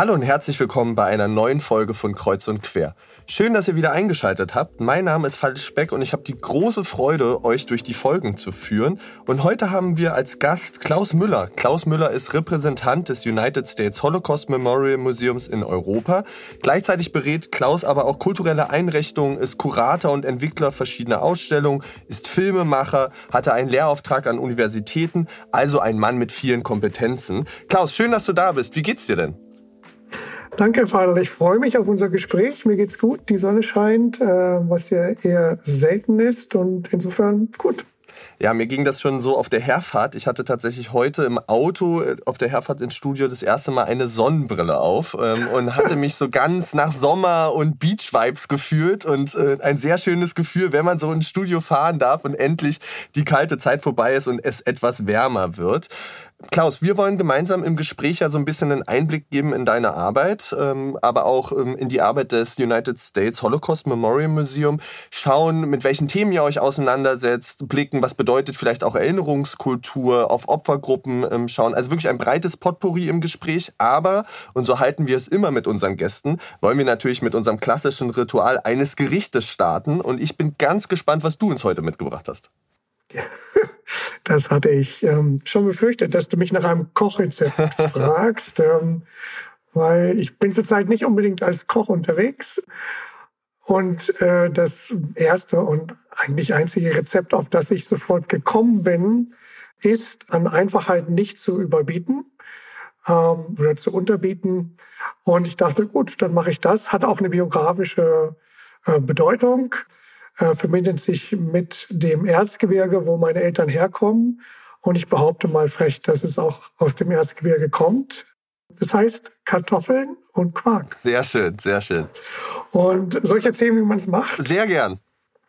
Hallo und herzlich willkommen bei einer neuen Folge von Kreuz und Quer. Schön, dass ihr wieder eingeschaltet habt. Mein Name ist Falk Speck und ich habe die große Freude, euch durch die Folgen zu führen. Und heute haben wir als Gast Klaus Müller. Klaus Müller ist Repräsentant des United States Holocaust Memorial Museums in Europa. Gleichzeitig berät Klaus aber auch kulturelle Einrichtungen, ist Kurator und Entwickler verschiedener Ausstellungen, ist Filmemacher, hatte einen Lehrauftrag an Universitäten, also ein Mann mit vielen Kompetenzen. Klaus, schön, dass du da bist. Wie geht's dir denn? Danke, Vater. Ich freue mich auf unser Gespräch. Mir geht's gut. Die Sonne scheint, äh, was ja eher selten ist und insofern gut. Ja, mir ging das schon so auf der Herfahrt. Ich hatte tatsächlich heute im Auto äh, auf der Herfahrt ins Studio das erste Mal eine Sonnenbrille auf ähm, und hatte mich so ganz nach Sommer und Beach-Vibes gefühlt und äh, ein sehr schönes Gefühl, wenn man so ins Studio fahren darf und endlich die kalte Zeit vorbei ist und es etwas wärmer wird. Klaus, wir wollen gemeinsam im Gespräch ja so ein bisschen einen Einblick geben in deine Arbeit, ähm, aber auch ähm, in die Arbeit des United States Holocaust Memorial Museum, schauen, mit welchen Themen ihr euch auseinandersetzt, blicken, was bedeutet vielleicht auch Erinnerungskultur, auf Opfergruppen ähm, schauen. Also wirklich ein breites Potpourri im Gespräch, aber, und so halten wir es immer mit unseren Gästen, wollen wir natürlich mit unserem klassischen Ritual eines Gerichtes starten. Und ich bin ganz gespannt, was du uns heute mitgebracht hast. Das hatte ich ähm, schon befürchtet, dass du mich nach einem Kochrezept fragst, ähm, weil ich bin zurzeit nicht unbedingt als Koch unterwegs. Und äh, das erste und eigentlich einzige Rezept, auf das ich sofort gekommen bin, ist an Einfachheit nicht zu überbieten ähm, oder zu unterbieten. Und ich dachte, gut, dann mache ich das. Hat auch eine biografische äh, Bedeutung äh, verbindet sich mit dem Erzgebirge, wo meine Eltern herkommen. Und ich behaupte mal frech, dass es auch aus dem Erzgebirge kommt. Das heißt Kartoffeln und Quark. Sehr schön, sehr schön. Und soll ich erzählen, wie man es macht? Sehr gern.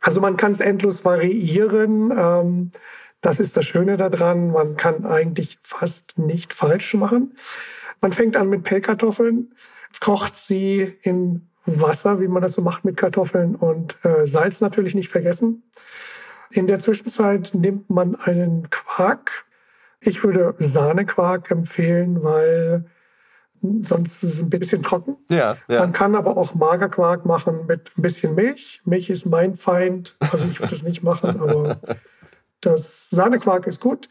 Also man kann es endlos variieren. Ähm, das ist das Schöne daran. Man kann eigentlich fast nicht falsch machen. Man fängt an mit Pellkartoffeln, kocht sie in Wasser, wie man das so macht mit Kartoffeln und äh, Salz natürlich nicht vergessen. In der Zwischenzeit nimmt man einen Quark. Ich würde Sahnequark empfehlen, weil sonst ist es ein bisschen trocken. Ja, ja. Man kann aber auch Magerquark machen mit ein bisschen Milch. Milch ist mein Feind, also ich würde es nicht machen, aber das Sahnequark ist gut.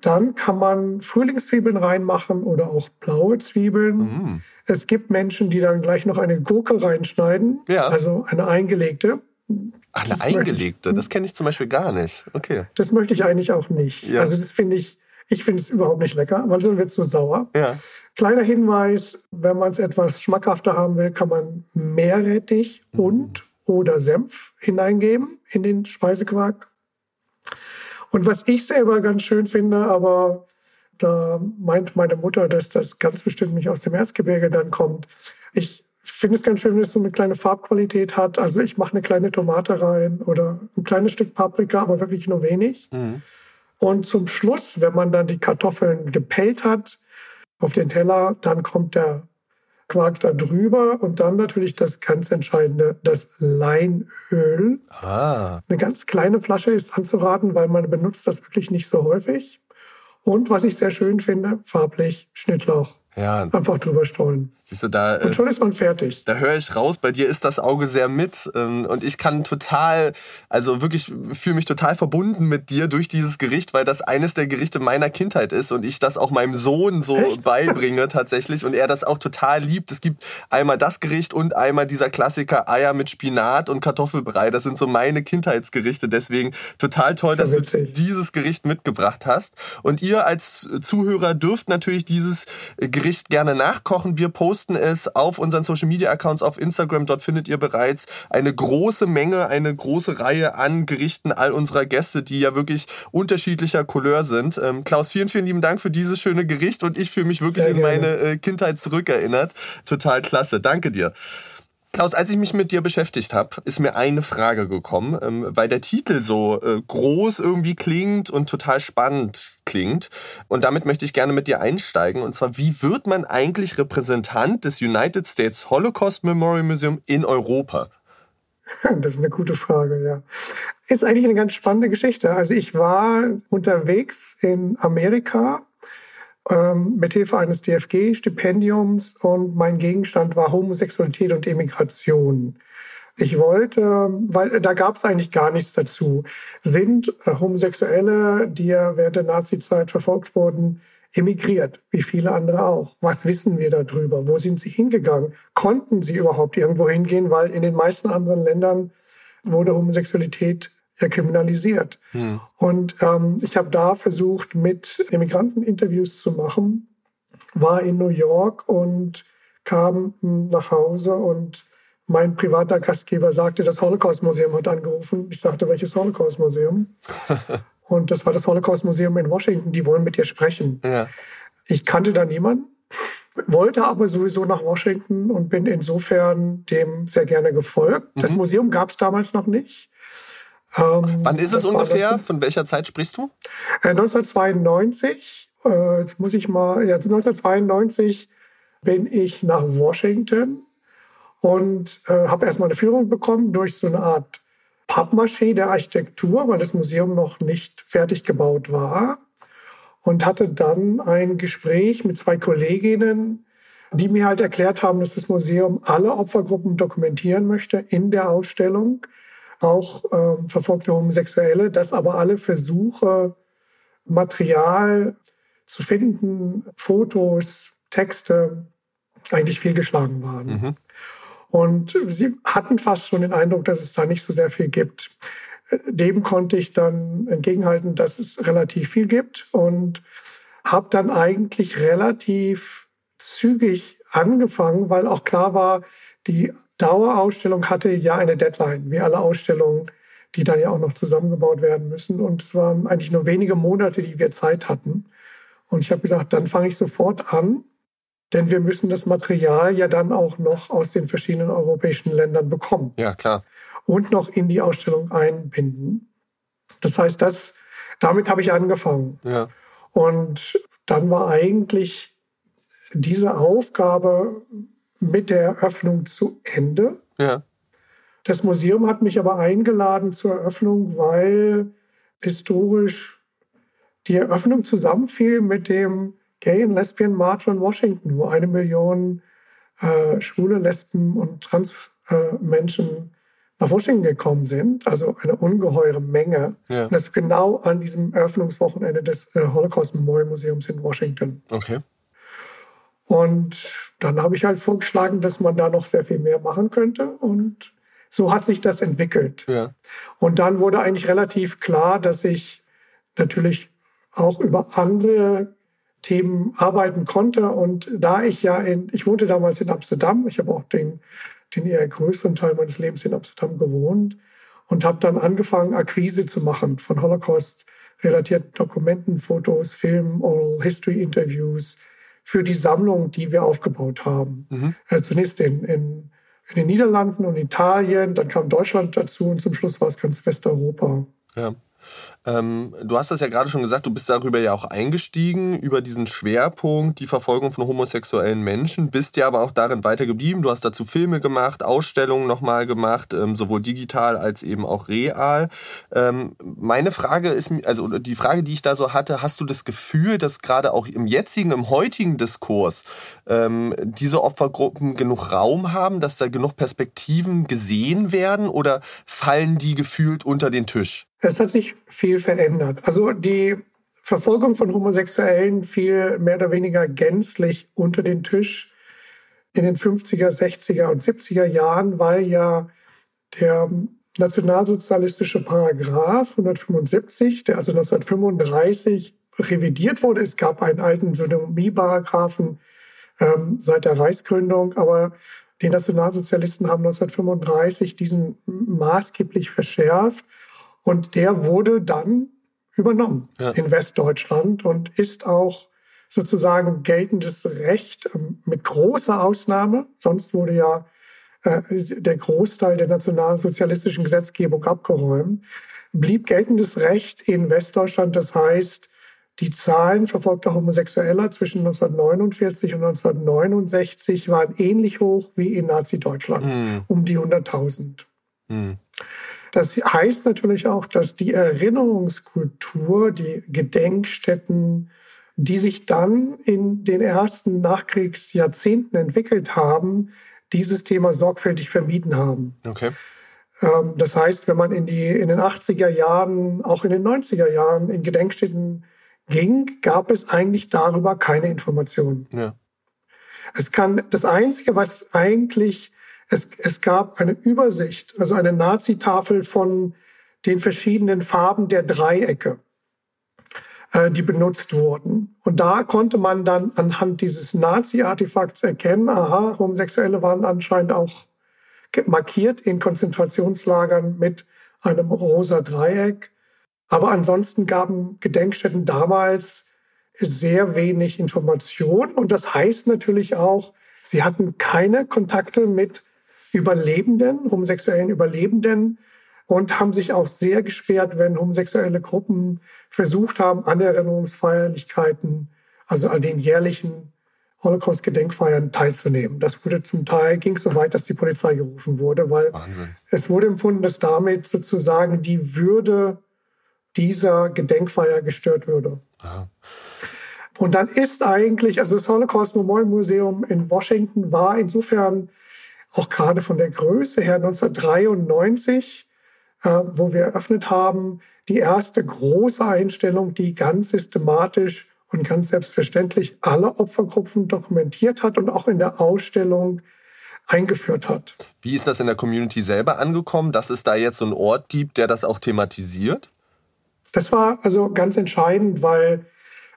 Dann kann man Frühlingszwiebeln reinmachen oder auch blaue Zwiebeln. Mm. Es gibt Menschen, die dann gleich noch eine Gurke reinschneiden, ja. also eine eingelegte. Ach, eine das eingelegte, das kenne ich zum Beispiel gar nicht. Okay. Das möchte ich eigentlich auch nicht. Ja. Also das finde ich, ich finde es überhaupt nicht lecker, weil sonst wird es zu sauer. Ja. Kleiner Hinweis, wenn man es etwas schmackhafter haben will, kann man Meerrettich mhm. und oder Senf hineingeben in den Speisequark. Und was ich selber ganz schön finde, aber da meint meine Mutter, dass das ganz bestimmt nicht aus dem Erzgebirge dann kommt. Ich finde es ganz schön, wenn es so eine kleine Farbqualität hat. Also ich mache eine kleine Tomate rein oder ein kleines Stück Paprika, aber wirklich nur wenig. Mhm. Und zum Schluss, wenn man dann die Kartoffeln gepellt hat auf den Teller, dann kommt der Quark da drüber und dann natürlich das ganz Entscheidende, das Leinöl. Ah. Eine ganz kleine Flasche ist anzuraten, weil man benutzt das wirklich nicht so häufig. Und was ich sehr schön finde, farblich Schnittlauch. Ja. Einfach drüber streuen. Siehst du, da, und schon ist man fertig. Da höre ich raus, bei dir ist das Auge sehr mit. Ähm, und ich kann total, also wirklich fühle mich total verbunden mit dir durch dieses Gericht, weil das eines der Gerichte meiner Kindheit ist und ich das auch meinem Sohn so Echt? beibringe tatsächlich und er das auch total liebt. Es gibt einmal das Gericht und einmal dieser Klassiker Eier mit Spinat und Kartoffelbrei. Das sind so meine Kindheitsgerichte. Deswegen total toll, das dass du dieses Gericht mitgebracht hast. Und ihr als Zuhörer dürft natürlich dieses Gericht gerne nachkochen. Wir posten posten es auf unseren Social Media Accounts auf Instagram. Dort findet ihr bereits eine große Menge, eine große Reihe an Gerichten all unserer Gäste, die ja wirklich unterschiedlicher Couleur sind. Ähm, Klaus, vielen, vielen lieben Dank für dieses schöne Gericht und ich fühle mich wirklich in meine äh, Kindheit zurückerinnert. Total klasse. Danke dir. Klaus, als ich mich mit dir beschäftigt habe, ist mir eine Frage gekommen, ähm, weil der Titel so äh, groß irgendwie klingt und total spannend klingt. Und damit möchte ich gerne mit dir einsteigen. Und zwar, wie wird man eigentlich Repräsentant des United States Holocaust Memorial Museum in Europa? Das ist eine gute Frage, ja. Ist eigentlich eine ganz spannende Geschichte. Also ich war unterwegs in Amerika ähm, mit Hilfe eines DFG-Stipendiums und mein Gegenstand war Homosexualität und Emigration. Ich wollte, weil da gab es eigentlich gar nichts dazu. Sind Homosexuelle, die ja während der Nazizeit verfolgt wurden, emigriert, wie viele andere auch. Was wissen wir darüber? Wo sind sie hingegangen? Konnten sie überhaupt irgendwo hingehen? Weil in den meisten anderen Ländern wurde Homosexualität kriminalisiert. Hm. Und ähm, ich habe da versucht, mit Immigranten Interviews zu machen, war in New York und kam nach Hause und mein privater Gastgeber sagte, das Holocaust-Museum hat angerufen. Ich sagte, welches Holocaust-Museum? und das war das Holocaust-Museum in Washington, die wollen mit dir sprechen. Ja. Ich kannte da niemanden, wollte aber sowieso nach Washington und bin insofern dem sehr gerne gefolgt. Mhm. Das Museum gab es damals noch nicht. Ähm, Wann ist es ungefähr? Von welcher Zeit sprichst du? Äh, 1992. Äh, jetzt muss ich mal. Ja, 1992 bin ich nach Washington und äh, habe erstmal eine Führung bekommen durch so eine Art Pappmaché der Architektur, weil das Museum noch nicht fertig gebaut war. Und hatte dann ein Gespräch mit zwei Kolleginnen, die mir halt erklärt haben, dass das Museum alle Opfergruppen dokumentieren möchte in der Ausstellung auch ähm, verfolgte Homosexuelle, dass aber alle Versuche, Material zu finden, Fotos, Texte, eigentlich fehlgeschlagen waren. Mhm. Und sie hatten fast schon den Eindruck, dass es da nicht so sehr viel gibt. Dem konnte ich dann entgegenhalten, dass es relativ viel gibt und habe dann eigentlich relativ zügig angefangen, weil auch klar war, die Dauerausstellung hatte ja eine Deadline, wie alle Ausstellungen, die dann ja auch noch zusammengebaut werden müssen. Und es waren eigentlich nur wenige Monate, die wir Zeit hatten. Und ich habe gesagt, dann fange ich sofort an, denn wir müssen das Material ja dann auch noch aus den verschiedenen europäischen Ländern bekommen. Ja, klar. Und noch in die Ausstellung einbinden. Das heißt, das, damit habe ich angefangen. Ja. Und dann war eigentlich diese Aufgabe mit der Eröffnung zu Ende. Ja. Das Museum hat mich aber eingeladen zur Eröffnung, weil historisch die Eröffnung zusammenfiel mit dem Gay and Lesbian March on Washington, wo eine Million äh, schwule Lesben und Transmenschen äh, nach Washington gekommen sind, also eine ungeheure Menge. Ja. Und das ist genau an diesem Eröffnungswochenende des äh, Holocaust Memorial Museums in Washington. Okay. Und dann habe ich halt vorgeschlagen, dass man da noch sehr viel mehr machen könnte. Und so hat sich das entwickelt. Ja. Und dann wurde eigentlich relativ klar, dass ich natürlich auch über andere Themen arbeiten konnte. Und da ich ja in, ich wohnte damals in Amsterdam, ich habe auch den, den eher größeren Teil meines Lebens in Amsterdam gewohnt und habe dann angefangen, Akquise zu machen von Holocaust-relatierten Dokumenten, Fotos, Filmen, Oral History Interviews, für die Sammlung, die wir aufgebaut haben. Mhm. Äh, zunächst in, in, in den Niederlanden und Italien, dann kam Deutschland dazu und zum Schluss war es ganz Westeuropa. Ja. Ähm, du hast das ja gerade schon gesagt, du bist darüber ja auch eingestiegen, über diesen Schwerpunkt, die Verfolgung von homosexuellen Menschen, bist ja aber auch darin weitergeblieben. Du hast dazu Filme gemacht, Ausstellungen nochmal gemacht, ähm, sowohl digital als eben auch real. Ähm, meine Frage ist, also die Frage, die ich da so hatte, hast du das Gefühl, dass gerade auch im jetzigen, im heutigen Diskurs ähm, diese Opfergruppen genug Raum haben, dass da genug Perspektiven gesehen werden oder fallen die gefühlt unter den Tisch? Es hat sich viel verändert. Also die Verfolgung von Homosexuellen fiel mehr oder weniger gänzlich unter den Tisch in den 50er, 60er und 70er Jahren, weil ja der nationalsozialistische Paragraph 175, der also 1935 revidiert wurde. Es gab einen alten Sodomie-Paragraphen ähm, seit der Reichsgründung, aber die Nationalsozialisten haben 1935 diesen maßgeblich verschärft und der wurde dann übernommen ja. in Westdeutschland und ist auch sozusagen geltendes Recht ähm, mit großer Ausnahme. Sonst wurde ja äh, der Großteil der nationalsozialistischen Gesetzgebung abgeräumt, blieb geltendes Recht in Westdeutschland. Das heißt, die Zahlen verfolgter Homosexueller zwischen 1949 und 1969 waren ähnlich hoch wie in Nazi-Deutschland, mhm. um die 100.000. Mhm. Das heißt natürlich auch, dass die Erinnerungskultur, die Gedenkstätten, die sich dann in den ersten Nachkriegsjahrzehnten entwickelt haben, dieses Thema sorgfältig vermieden haben. Okay. Ähm, das heißt, wenn man in, die, in den 80er Jahren, auch in den 90er Jahren in Gedenkstätten ging, gab es eigentlich darüber keine Informationen. Ja. Es kann, das Einzige, was eigentlich, es, es gab eine Übersicht, also eine Nazi-Tafel von den verschiedenen Farben der Dreiecke, äh, die benutzt wurden. Und da konnte man dann anhand dieses Nazi-Artefakts erkennen, aha, Homosexuelle waren anscheinend auch markiert in Konzentrationslagern mit einem rosa Dreieck. Aber ansonsten gaben Gedenkstätten damals sehr wenig Information. Und das heißt natürlich auch, sie hatten keine Kontakte mit Überlebenden, homosexuellen Überlebenden und haben sich auch sehr gesperrt, wenn homosexuelle Gruppen versucht haben, an Erinnerungsfeierlichkeiten, also an den jährlichen Holocaust-Gedenkfeiern teilzunehmen. Das wurde zum Teil, ging so weit, dass die Polizei gerufen wurde, weil Wahnsinn. es wurde empfunden, dass damit sozusagen die Würde dieser Gedenkfeier gestört würde. Aha. Und dann ist eigentlich, also das Holocaust Memorial Museum in Washington war insofern auch gerade von der Größe her 1993, äh, wo wir eröffnet haben, die erste große Einstellung, die ganz systematisch und ganz selbstverständlich alle Opfergruppen dokumentiert hat und auch in der Ausstellung eingeführt hat. Wie ist das in der Community selber angekommen, dass es da jetzt so einen Ort gibt, der das auch thematisiert? Das war also ganz entscheidend, weil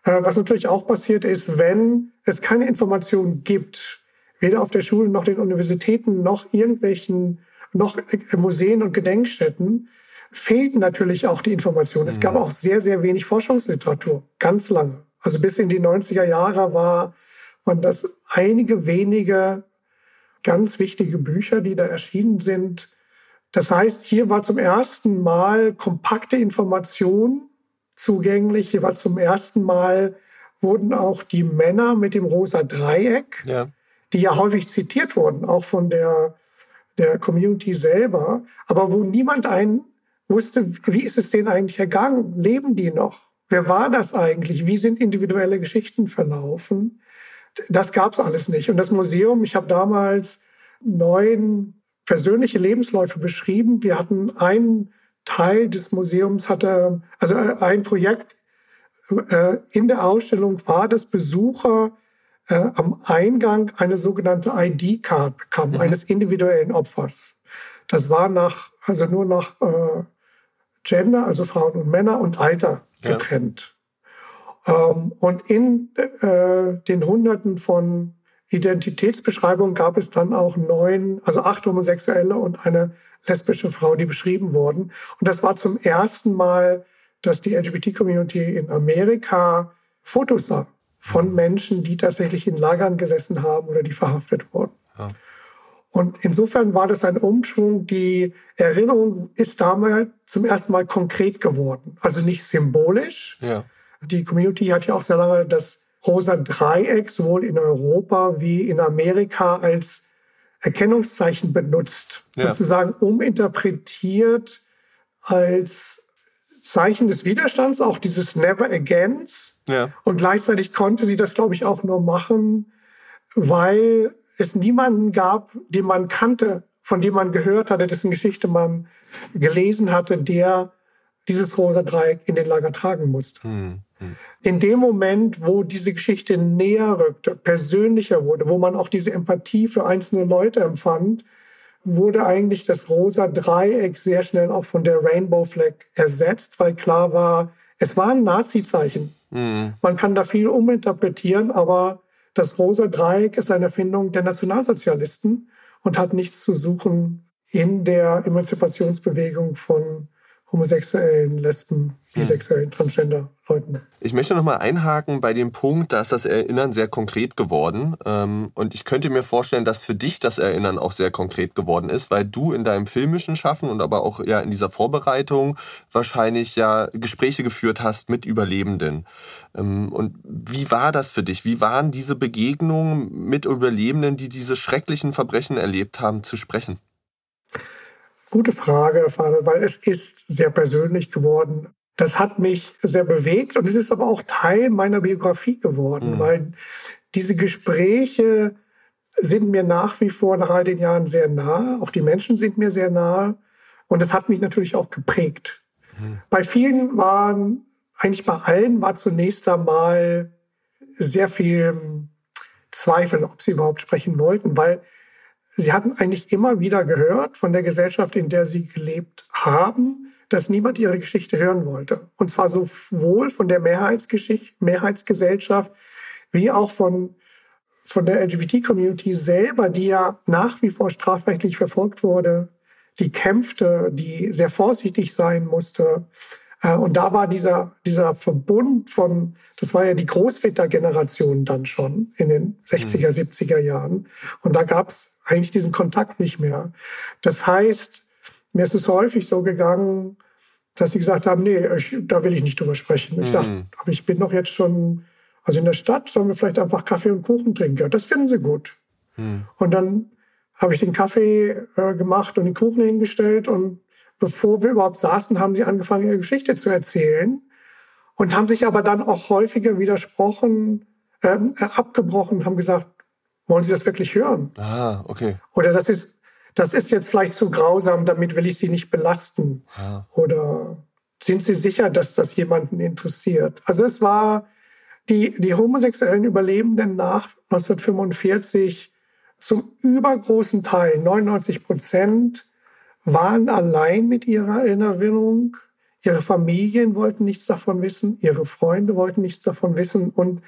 äh, was natürlich auch passiert ist, wenn es keine Informationen gibt, weder auf der Schule noch den Universitäten noch irgendwelchen noch Museen und Gedenkstätten, fehlten natürlich auch die Informationen. Es gab mhm. auch sehr, sehr wenig Forschungsliteratur, ganz lange. Also bis in die 90er Jahre war, waren das einige wenige ganz wichtige Bücher, die da erschienen sind, das heißt, hier war zum ersten Mal kompakte Information zugänglich. Hier war zum ersten Mal wurden auch die Männer mit dem rosa Dreieck, ja. Die ja häufig zitiert wurden, auch von der, der Community selber, aber wo niemand ein wusste, wie ist es denen eigentlich ergangen? Leben die noch? Wer war das eigentlich? Wie sind individuelle Geschichten verlaufen? Das gab's alles nicht. Und das Museum, ich habe damals neun persönliche Lebensläufe beschrieben. Wir hatten einen Teil des Museums hatte, also äh, ein Projekt äh, in der Ausstellung war, dass Besucher äh, am Eingang eine sogenannte ID-Card bekamen, mhm. eines individuellen Opfers. Das war nach, also nur nach äh, Gender, also Frauen und Männer und Alter getrennt. Ja. Ähm, und in äh, den Hunderten von Identitätsbeschreibung gab es dann auch neun, also acht Homosexuelle und eine lesbische Frau, die beschrieben wurden. Und das war zum ersten Mal, dass die LGBT-Community in Amerika Fotos sah von Menschen, die tatsächlich in Lagern gesessen haben oder die verhaftet wurden. Ja. Und insofern war das ein Umschwung. Die Erinnerung ist damals zum ersten Mal konkret geworden. Also nicht symbolisch. Ja. Die Community hat ja auch sehr lange das rosa Dreieck sowohl in Europa wie in Amerika als Erkennungszeichen benutzt, ja. sozusagen uminterpretiert als Zeichen des Widerstands, auch dieses Never Agains. Ja. Und gleichzeitig konnte sie das, glaube ich, auch nur machen, weil es niemanden gab, den man kannte, von dem man gehört hatte, dessen Geschichte man gelesen hatte, der dieses rosa Dreieck in den Lager tragen musste. Hm. In dem Moment, wo diese Geschichte näher rückte, persönlicher wurde, wo man auch diese Empathie für einzelne Leute empfand, wurde eigentlich das rosa Dreieck sehr schnell auch von der Rainbow Flag ersetzt, weil klar war, es war ein Nazi-Zeichen. Mhm. Man kann da viel uminterpretieren, aber das rosa Dreieck ist eine Erfindung der Nationalsozialisten und hat nichts zu suchen in der Emanzipationsbewegung von homosexuellen, Lesben, bisexuellen, transgender Leuten. Ich möchte nochmal einhaken bei dem Punkt, da ist das Erinnern sehr konkret geworden. Ähm, und ich könnte mir vorstellen, dass für dich das Erinnern auch sehr konkret geworden ist, weil du in deinem filmischen Schaffen und aber auch ja in dieser Vorbereitung wahrscheinlich ja Gespräche geführt hast mit Überlebenden. Ähm, und wie war das für dich? Wie waren diese Begegnungen mit Überlebenden, die diese schrecklichen Verbrechen erlebt haben, zu sprechen? Gute Frage, weil es ist sehr persönlich geworden. Das hat mich sehr bewegt und es ist aber auch Teil meiner Biografie geworden, mhm. weil diese Gespräche sind mir nach wie vor nach all den Jahren sehr nahe. Auch die Menschen sind mir sehr nahe und es hat mich natürlich auch geprägt. Mhm. Bei vielen waren, eigentlich bei allen war zunächst einmal sehr viel Zweifel, ob sie überhaupt sprechen wollten, weil Sie hatten eigentlich immer wieder gehört von der Gesellschaft, in der Sie gelebt haben, dass niemand Ihre Geschichte hören wollte. Und zwar sowohl von der Mehrheitsgesellschaft wie auch von, von der LGBT-Community selber, die ja nach wie vor strafrechtlich verfolgt wurde, die kämpfte, die sehr vorsichtig sein musste, und da war dieser, dieser Verbund von, das war ja die Großvätergeneration dann schon in den 60er, 70er mhm. Jahren. Und da gab es eigentlich diesen Kontakt nicht mehr. Das heißt, mir ist es häufig so gegangen, dass sie gesagt haben, nee, ich, da will ich nicht drüber sprechen. Ich mhm. sag, aber ich bin doch jetzt schon, also in der Stadt sollen wir vielleicht einfach Kaffee und Kuchen trinken. Das finden sie gut. Mhm. Und dann habe ich den Kaffee äh, gemacht und den Kuchen hingestellt und bevor wir überhaupt saßen, haben sie angefangen, ihre Geschichte zu erzählen und haben sich aber dann auch häufiger widersprochen, ähm, äh, abgebrochen, haben gesagt, wollen Sie das wirklich hören? Ah, okay. Oder das ist, das ist jetzt vielleicht zu grausam, damit will ich Sie nicht belasten. Ah. Oder sind Sie sicher, dass das jemanden interessiert? Also es war die, die homosexuellen Überlebenden nach 1945 zum übergroßen Teil, 99 Prozent, waren allein mit ihrer Erinnerung. Ihre Familien wollten nichts davon wissen, ihre Freunde wollten nichts davon wissen und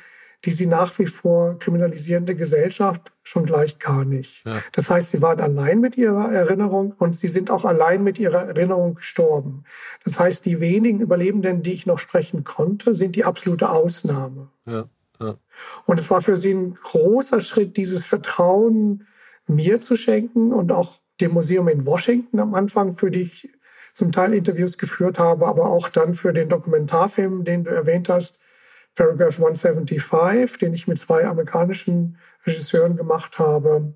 die sie nach wie vor kriminalisierende Gesellschaft schon gleich gar nicht. Ja. Das heißt, sie waren allein mit ihrer Erinnerung und sie sind auch allein mit ihrer Erinnerung gestorben. Das heißt, die wenigen Überlebenden, die ich noch sprechen konnte, sind die absolute Ausnahme. Ja. Ja. Und es war für sie ein großer Schritt, dieses Vertrauen mir zu schenken und auch dem Museum in Washington am Anfang, für die ich zum Teil Interviews geführt habe, aber auch dann für den Dokumentarfilm, den du erwähnt hast, Paragraph 175, den ich mit zwei amerikanischen Regisseuren gemacht habe.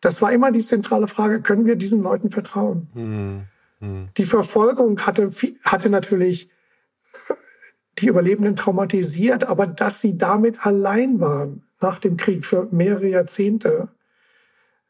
Das war immer die zentrale Frage, können wir diesen Leuten vertrauen? Mhm. Mhm. Die Verfolgung hatte, hatte natürlich die Überlebenden traumatisiert, aber dass sie damit allein waren nach dem Krieg für mehrere Jahrzehnte,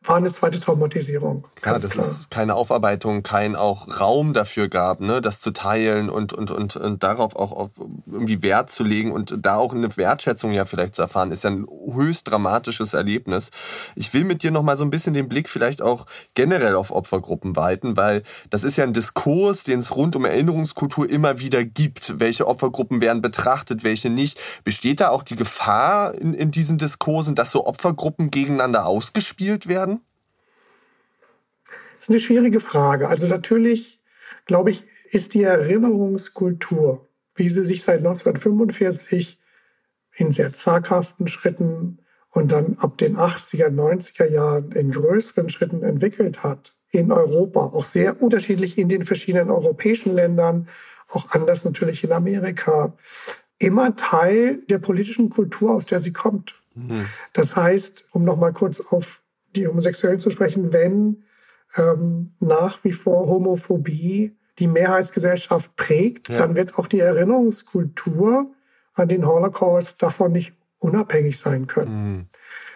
war eine zweite Traumatisierung. Ja, dass klar. es keine Aufarbeitung, kein auch Raum dafür gab, ne, das zu teilen und, und, und, und darauf auch auf irgendwie Wert zu legen und da auch eine Wertschätzung ja vielleicht zu erfahren, ist ja ein höchst dramatisches Erlebnis. Ich will mit dir noch mal so ein bisschen den Blick vielleicht auch generell auf Opfergruppen weiten, weil das ist ja ein Diskurs, den es rund um Erinnerungskultur immer wieder gibt. Welche Opfergruppen werden betrachtet, welche nicht? Besteht da auch die Gefahr in, in diesen Diskursen, dass so Opfergruppen gegeneinander ausgespielt werden? Das ist eine schwierige Frage. Also natürlich, glaube ich, ist die Erinnerungskultur, wie sie sich seit 1945 in sehr zaghaften Schritten und dann ab den 80er, 90er Jahren in größeren Schritten entwickelt hat, in Europa, auch sehr unterschiedlich in den verschiedenen europäischen Ländern, auch anders natürlich in Amerika, immer Teil der politischen Kultur, aus der sie kommt. Mhm. Das heißt, um nochmal kurz auf die Homosexuellen zu sprechen, wenn ähm, nach wie vor Homophobie die Mehrheitsgesellschaft prägt, ja. dann wird auch die Erinnerungskultur an den Holocaust davon nicht unabhängig sein können. Mhm.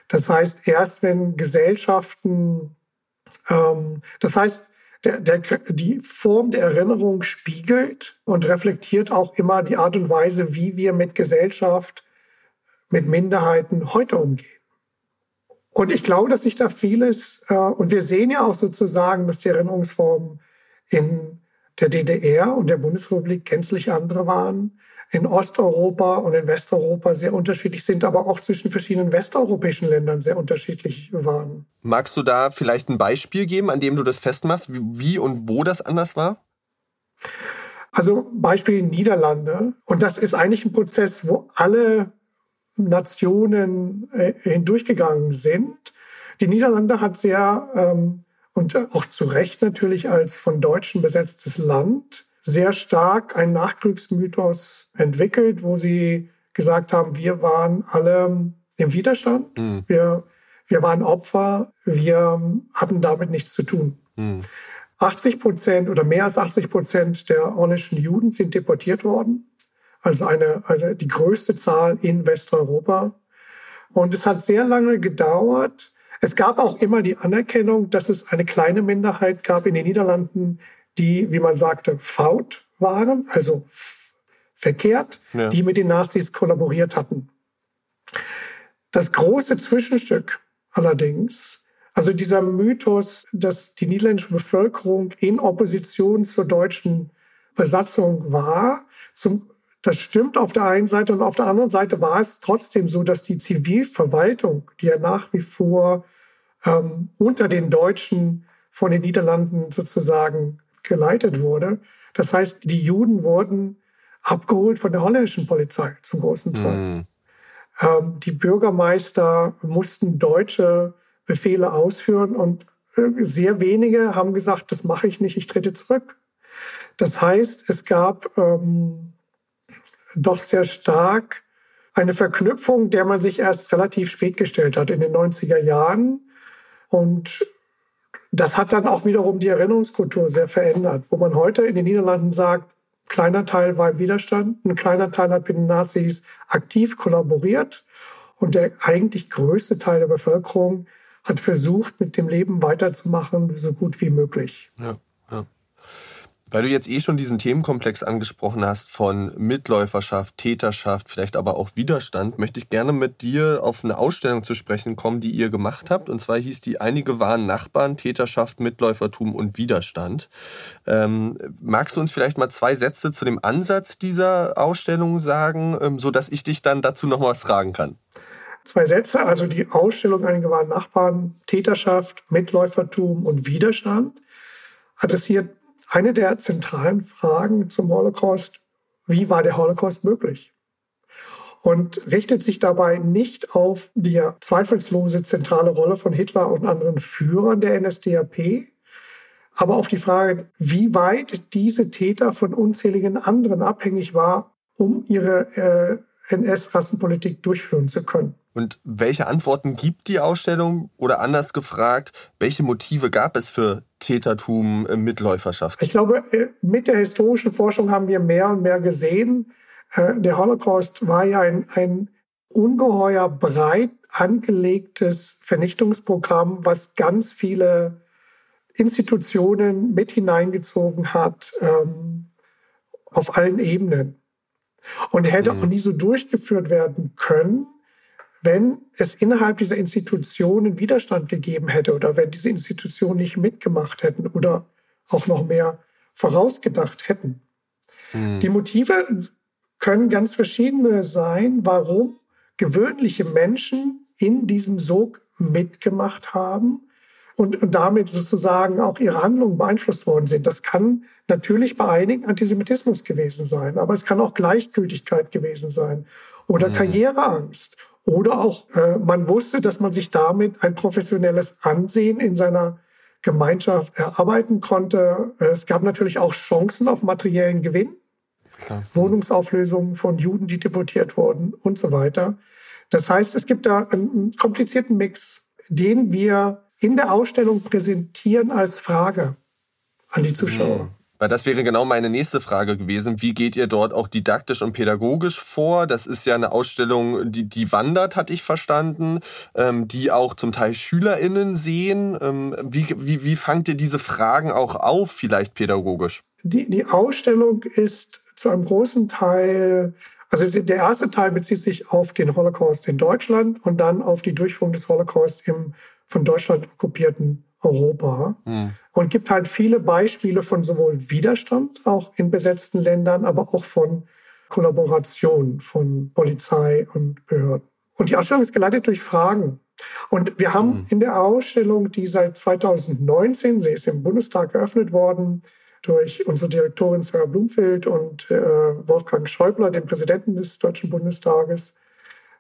Das heißt, erst wenn Gesellschaften, ähm, das heißt, der, der, die Form der Erinnerung spiegelt und reflektiert auch immer die Art und Weise, wie wir mit Gesellschaft, mit Minderheiten heute umgehen. Und ich glaube, dass sich da vieles, äh, und wir sehen ja auch sozusagen, dass die Erinnerungsformen in der DDR und der Bundesrepublik gänzlich andere waren, in Osteuropa und in Westeuropa sehr unterschiedlich sind, aber auch zwischen verschiedenen westeuropäischen Ländern sehr unterschiedlich waren. Magst du da vielleicht ein Beispiel geben, an dem du das festmachst, wie und wo das anders war? Also Beispiel Niederlande. Und das ist eigentlich ein Prozess, wo alle Nationen äh, hindurchgegangen sind. Die Niederlande hat sehr, ähm, und auch zu Recht natürlich als von Deutschen besetztes Land, sehr stark einen Nachkriegsmythos entwickelt, wo sie gesagt haben, wir waren alle im Widerstand, mhm. wir, wir waren Opfer, wir hatten damit nichts zu tun. Mhm. 80 Prozent oder mehr als 80 Prozent der holländischen Juden sind deportiert worden. Also eine, eine, die größte Zahl in Westeuropa. Und es hat sehr lange gedauert. Es gab auch immer die Anerkennung, dass es eine kleine Minderheit gab in den Niederlanden, die, wie man sagte, faut waren, also verkehrt, ja. die mit den Nazis kollaboriert hatten. Das große Zwischenstück allerdings also dieser Mythos, dass die niederländische Bevölkerung in Opposition zur deutschen Besatzung war, zum, das stimmt auf der einen Seite und auf der anderen Seite war es trotzdem so, dass die Zivilverwaltung, die ja nach wie vor ähm, unter den Deutschen von den Niederlanden sozusagen geleitet wurde. Das heißt, die Juden wurden abgeholt von der holländischen Polizei zum großen Teil. Mm. Ähm, die Bürgermeister mussten deutsche Befehle ausführen und äh, sehr wenige haben gesagt, das mache ich nicht, ich trete zurück. Das heißt, es gab ähm, doch sehr stark eine Verknüpfung, der man sich erst relativ spät gestellt hat, in den 90er Jahren. Und das hat dann auch wiederum die Erinnerungskultur sehr verändert, wo man heute in den Niederlanden sagt, kleiner Teil war im Widerstand, ein kleiner Teil hat mit den Nazis aktiv kollaboriert und der eigentlich größte Teil der Bevölkerung hat versucht, mit dem Leben weiterzumachen, so gut wie möglich. Ja. Weil du jetzt eh schon diesen Themenkomplex angesprochen hast von Mitläuferschaft, Täterschaft, vielleicht aber auch Widerstand, möchte ich gerne mit dir auf eine Ausstellung zu sprechen kommen, die ihr gemacht habt. Und zwar hieß die Einige waren Nachbarn, Täterschaft, Mitläufertum und Widerstand. Ähm, magst du uns vielleicht mal zwei Sätze zu dem Ansatz dieser Ausstellung sagen, ähm, so dass ich dich dann dazu noch was fragen kann? Zwei Sätze, also die Ausstellung Einige waren Nachbarn, Täterschaft, Mitläufertum und Widerstand adressiert eine der zentralen Fragen zum Holocaust. Wie war der Holocaust möglich? Und richtet sich dabei nicht auf die zweifelslose zentrale Rolle von Hitler und anderen Führern der NSDAP, aber auf die Frage, wie weit diese Täter von unzähligen anderen abhängig war, um ihre äh, NS-Rassenpolitik durchführen zu können. Und welche Antworten gibt die Ausstellung? Oder anders gefragt, welche Motive gab es für Tätertum, äh, Mitläuferschaft? Ich glaube, äh, mit der historischen Forschung haben wir mehr und mehr gesehen. Äh, der Holocaust war ja ein, ein ungeheuer breit angelegtes Vernichtungsprogramm, was ganz viele Institutionen mit hineingezogen hat ähm, auf allen Ebenen. Und hätte mhm. auch nie so durchgeführt werden können, wenn es innerhalb dieser Institutionen Widerstand gegeben hätte oder wenn diese Institutionen nicht mitgemacht hätten oder auch noch mehr vorausgedacht hätten. Mhm. Die Motive können ganz verschiedene sein, warum gewöhnliche Menschen in diesem Sog mitgemacht haben und, und damit sozusagen auch ihre Handlungen beeinflusst worden sind. Das kann natürlich bei einigen Antisemitismus gewesen sein, aber es kann auch Gleichgültigkeit gewesen sein oder mhm. Karriereangst oder auch, äh, man wusste, dass man sich damit ein professionelles Ansehen in seiner Gemeinschaft erarbeiten konnte. Es gab natürlich auch Chancen auf materiellen Gewinn. Klar. Wohnungsauflösungen von Juden, die deportiert wurden und so weiter. Das heißt, es gibt da einen komplizierten Mix, den wir in der Ausstellung präsentieren als Frage an die Zuschauer. Weil das wäre genau meine nächste Frage gewesen. Wie geht ihr dort auch didaktisch und pädagogisch vor? Das ist ja eine Ausstellung, die, die wandert, hatte ich verstanden, ähm, die auch zum Teil SchülerInnen sehen. Ähm, wie, wie, wie fangt ihr diese Fragen auch auf, vielleicht pädagogisch? Die, die Ausstellung ist zu einem großen Teil, also der erste Teil bezieht sich auf den Holocaust in Deutschland und dann auf die Durchführung des Holocaust im von Deutschland okkupierten Europa mhm. und gibt halt viele Beispiele von sowohl Widerstand auch in besetzten Ländern, aber auch von Kollaboration von Polizei und Behörden. Und die Ausstellung ist geleitet durch Fragen. Und wir haben mhm. in der Ausstellung, die seit 2019, sie ist im Bundestag geöffnet worden, durch unsere Direktorin Sarah Blumfeld und äh, Wolfgang Schäuble, den Präsidenten des Deutschen Bundestages.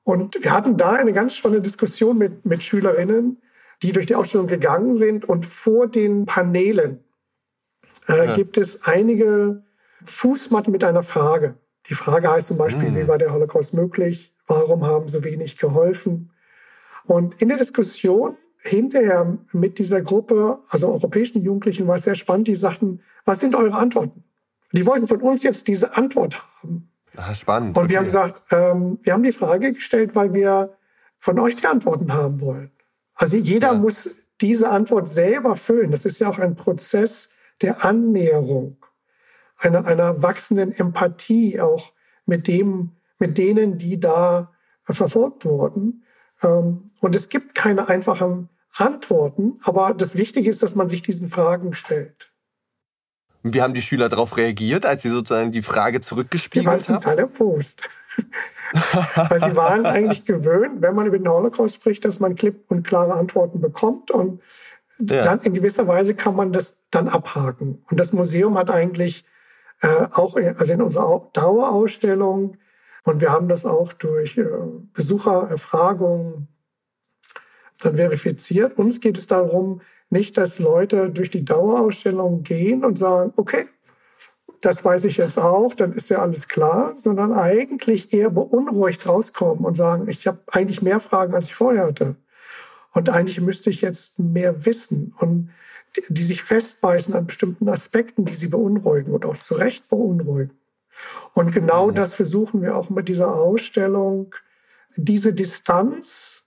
Und wir hatten da eine ganz spannende Diskussion mit, mit Schülerinnen, die durch die Ausstellung gegangen sind. Und vor den Paneelen äh, ja. gibt es einige Fußmatten mit einer Frage. Die Frage heißt zum Beispiel, mhm. wie war der Holocaust möglich? Warum haben so wenig geholfen? Und in der Diskussion hinterher mit dieser Gruppe, also europäischen Jugendlichen, war es sehr spannend. Die sagten, was sind eure Antworten? Die wollten von uns jetzt diese Antwort haben. Ah, spannend. Und okay. wir haben gesagt, ähm, wir haben die Frage gestellt, weil wir von euch die Antworten haben wollen. Also jeder ja. muss diese Antwort selber füllen. Das ist ja auch ein Prozess der Annäherung, einer, einer wachsenden Empathie auch mit dem, mit denen, die da verfolgt wurden. Ähm, und es gibt keine einfachen Antworten, aber das Wichtige ist, dass man sich diesen Fragen stellt. Wie haben die Schüler darauf reagiert, als sie sozusagen die Frage zurückgespielt haben? Die waren total Post. Weil sie waren eigentlich gewöhnt, wenn man über den Holocaust spricht, dass man klipp und klare Antworten bekommt und ja. dann in gewisser Weise kann man das dann abhaken. Und das Museum hat eigentlich äh, auch, also in unserer Dauerausstellung, und wir haben das auch durch äh, Besuchererfragungen dann verifiziert. Uns geht es darum, nicht, dass Leute durch die Dauerausstellung gehen und sagen, okay, das weiß ich jetzt auch, dann ist ja alles klar, sondern eigentlich eher beunruhigt rauskommen und sagen, ich habe eigentlich mehr Fragen, als ich vorher hatte. Und eigentlich müsste ich jetzt mehr wissen und die, sich festbeißen an bestimmten Aspekten, die sie beunruhigen und auch zu Recht beunruhigen. Und genau mhm. das versuchen wir auch mit dieser Ausstellung, diese Distanz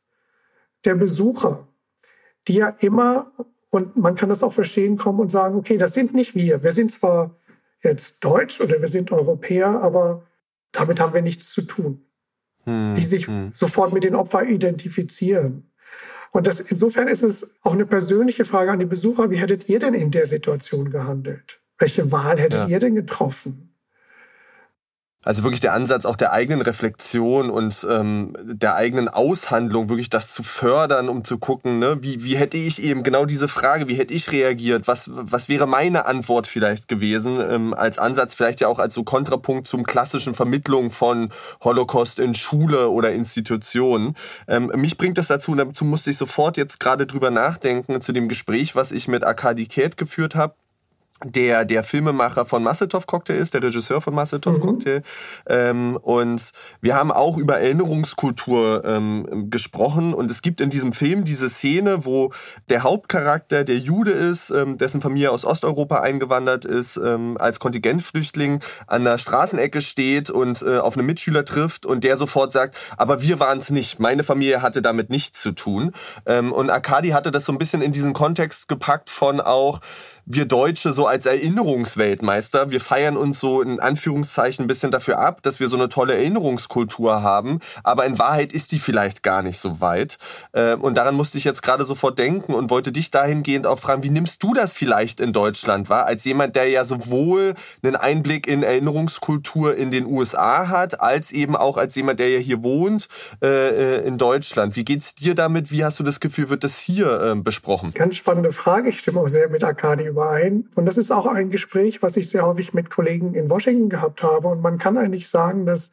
der Besucher, die ja immer, und man kann das auch verstehen, kommen und sagen, okay, das sind nicht wir. Wir sind zwar jetzt Deutsch oder wir sind Europäer, aber damit haben wir nichts zu tun. Hm, die sich hm. sofort mit den Opfern identifizieren. Und das, insofern ist es auch eine persönliche Frage an die Besucher. Wie hättet ihr denn in der Situation gehandelt? Welche Wahl hättet ja. ihr denn getroffen? Also wirklich der Ansatz auch der eigenen Reflexion und ähm, der eigenen Aushandlung, wirklich das zu fördern, um zu gucken, ne, wie, wie hätte ich eben genau diese Frage, wie hätte ich reagiert, was, was wäre meine Antwort vielleicht gewesen, ähm, als Ansatz, vielleicht ja auch als so Kontrapunkt zum klassischen Vermittlung von Holocaust in Schule oder Institutionen. Ähm, mich bringt das dazu, und dazu musste ich sofort jetzt gerade drüber nachdenken, zu dem Gespräch, was ich mit Arkadi Ket geführt habe der der Filmemacher von Massetov Cocktail ist, der Regisseur von Massetov mhm. Cocktail. Ähm, und wir haben auch über Erinnerungskultur ähm, gesprochen. Und es gibt in diesem Film diese Szene, wo der Hauptcharakter, der Jude ist, ähm, dessen Familie aus Osteuropa eingewandert ist, ähm, als Kontingentflüchtling an der Straßenecke steht und äh, auf einen Mitschüler trifft und der sofort sagt, aber wir waren es nicht. Meine Familie hatte damit nichts zu tun. Ähm, und Akadi hatte das so ein bisschen in diesen Kontext gepackt von auch, wir Deutsche so als Erinnerungsweltmeister, wir feiern uns so in Anführungszeichen ein bisschen dafür ab, dass wir so eine tolle Erinnerungskultur haben, aber in Wahrheit ist die vielleicht gar nicht so weit. Ähm, und daran musste ich jetzt gerade sofort denken und wollte dich dahingehend auch fragen, wie nimmst du das vielleicht in Deutschland wahr, als jemand, der ja sowohl einen Einblick in Erinnerungskultur in den USA hat, als eben auch als jemand, der ja hier wohnt äh, äh, in Deutschland. Wie geht's dir damit? Wie hast du das Gefühl, wird das hier ähm, besprochen? Ganz spannende Frage. Ich stimme auch sehr mit Akadi überein. Und das ist auch ein Gespräch, was ich sehr häufig mit Kollegen in Washington gehabt habe. Und man kann eigentlich sagen, dass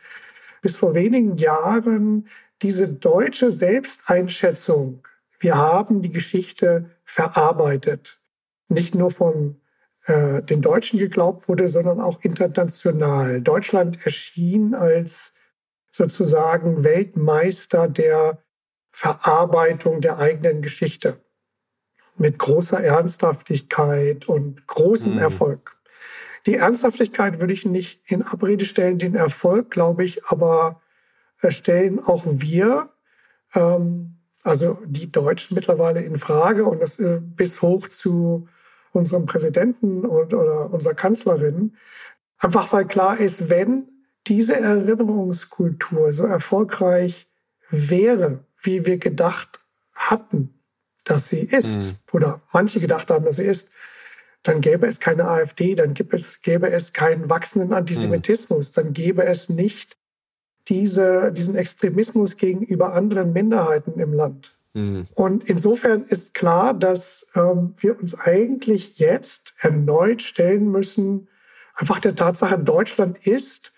bis vor wenigen Jahren diese deutsche Selbsteinschätzung, wir haben die Geschichte verarbeitet, nicht nur von äh, den Deutschen geglaubt wurde, sondern auch international. Deutschland erschien als sozusagen Weltmeister der Verarbeitung der eigenen Geschichte mit großer Ernsthaftigkeit und großem mhm. Erfolg. Die Ernsthaftigkeit würde ich nicht in Abrede stellen, den Erfolg, glaube ich, aber stellen auch wir, ähm, also die Deutschen mittlerweile in Frage und das äh, bis hoch zu unserem Präsidenten und oder unserer Kanzlerin. Einfach weil klar ist, wenn diese Erinnerungskultur so erfolgreich wäre, wie wir gedacht hatten, dass sie ist, mhm. oder manche gedacht haben, dass sie ist, dann gäbe es keine AfD, dann gäbe es, gäbe es keinen wachsenden Antisemitismus, mhm. dann gäbe es nicht diese, diesen Extremismus gegenüber anderen Minderheiten im Land. Mhm. Und insofern ist klar, dass ähm, wir uns eigentlich jetzt erneut stellen müssen, einfach der Tatsache, Deutschland ist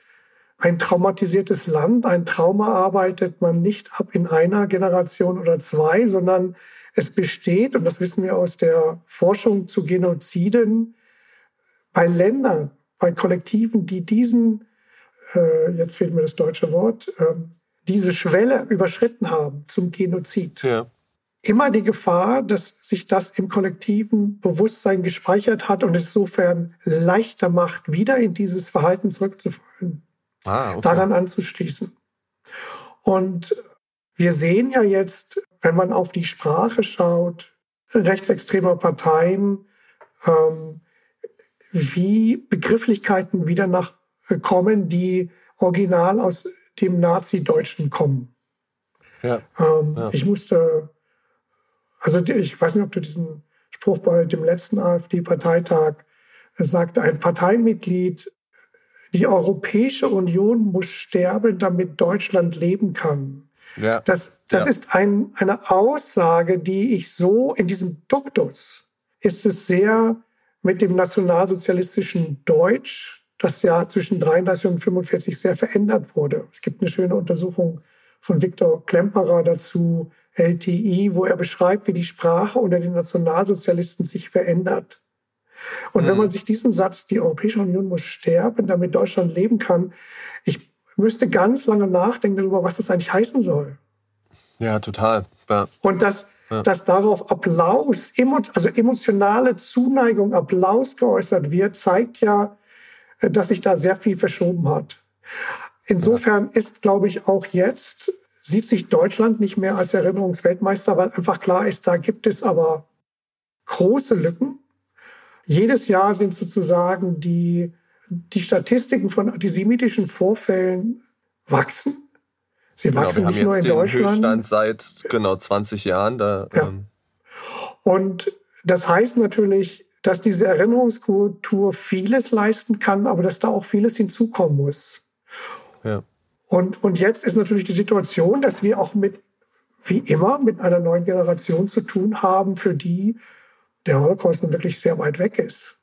ein traumatisiertes Land. Ein Trauma arbeitet man nicht ab in einer Generation oder zwei, sondern es besteht, und das wissen wir aus der Forschung zu Genoziden, bei Ländern, bei Kollektiven, die diesen, äh, jetzt fehlt mir das deutsche Wort, äh, diese Schwelle überschritten haben zum Genozid. Ja. Immer die Gefahr, dass sich das im kollektiven Bewusstsein gespeichert hat und es insofern leichter macht, wieder in dieses Verhalten zurückzufallen, ah, okay. daran anzuschließen. Und wir sehen ja jetzt, wenn man auf die Sprache schaut, rechtsextremer Parteien, ähm, wie Begrifflichkeiten wieder nach äh, kommen, die original aus dem Nazi-Deutschen kommen. Ja. Ähm, ja. Ich musste, also ich weiß nicht, ob du diesen Spruch bei dem letzten AfD-Parteitag äh, sagte, ein Parteimitglied, die Europäische Union muss sterben, damit Deutschland leben kann. Ja. Das, das ja. ist ein, eine Aussage, die ich so in diesem Duktus ist es sehr mit dem nationalsozialistischen Deutsch, das ja zwischen 33 und 45 sehr verändert wurde. Es gibt eine schöne Untersuchung von Viktor Klemperer dazu, LTI, wo er beschreibt, wie die Sprache unter den Nationalsozialisten sich verändert. Und mhm. wenn man sich diesen Satz, die Europäische Union muss sterben, damit Deutschland leben kann, ich müsste ganz lange nachdenken darüber, was das eigentlich heißen soll. Ja, total. Ja. Und dass, ja. dass darauf Applaus, also emotionale Zuneigung, Applaus geäußert wird, zeigt ja, äh, dass sich da sehr viel verschoben hat. Insofern ist, glaube ich, auch jetzt sieht sich Deutschland nicht mehr als Erinnerungsweltmeister, weil einfach klar ist, da gibt es aber große Lücken. Jedes Jahr sind sozusagen die, die Statistiken von antisemitischen Vorfällen wachsen. Sie genau, wachsen nicht nur in Deutschland. Höchststand seit genau 20 Jahren. Da, ja. ähm. Und das heißt natürlich, dass diese Erinnerungskultur vieles leisten kann, aber dass da auch vieles hinzukommen muss. Ja. Und, und jetzt ist natürlich die Situation, dass wir auch mit, wie immer, mit einer neuen Generation zu tun haben, für die der Holocaust nun wirklich sehr weit weg ist.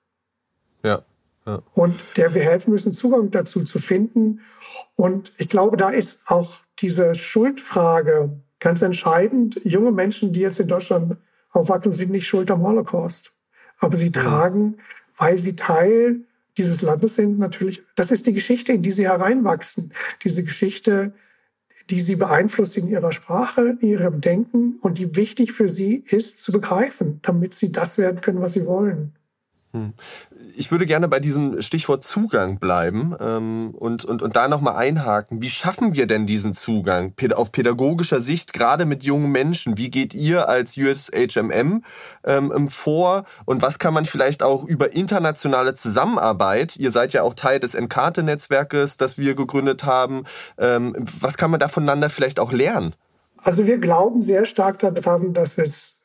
Ja. Und der wir helfen müssen, Zugang dazu zu finden. Und ich glaube, da ist auch diese Schuldfrage ganz entscheidend. Junge Menschen, die jetzt in Deutschland aufwachsen, sind nicht schuld am Holocaust. Aber sie tragen, weil sie Teil dieses Landes sind, natürlich, das ist die Geschichte, in die sie hereinwachsen. Diese Geschichte, die sie beeinflusst in ihrer Sprache, in ihrem Denken und die wichtig für sie ist zu begreifen, damit sie das werden können, was sie wollen. Hm ich würde gerne bei diesem Stichwort Zugang bleiben ähm, und, und, und da nochmal einhaken. Wie schaffen wir denn diesen Zugang auf pädagogischer Sicht, gerade mit jungen Menschen? Wie geht ihr als USHMM ähm, vor und was kann man vielleicht auch über internationale Zusammenarbeit, ihr seid ja auch Teil des Enkate-Netzwerkes, das wir gegründet haben, ähm, was kann man da voneinander vielleicht auch lernen? Also wir glauben sehr stark daran, dass es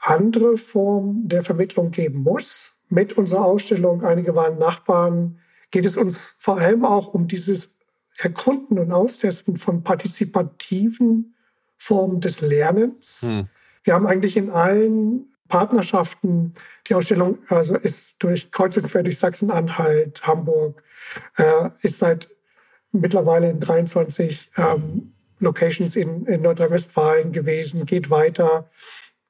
andere Formen der Vermittlung geben muss mit unserer Ausstellung, einige waren Nachbarn, geht es uns vor allem auch um dieses Erkunden und Austesten von partizipativen Formen des Lernens. Hm. Wir haben eigentlich in allen Partnerschaften, die Ausstellung also ist durch Kreuz und Quer durch Sachsen-Anhalt, Hamburg, äh, ist seit mittlerweile in 23 ähm, Locations in, in Nordrhein-Westfalen gewesen, geht weiter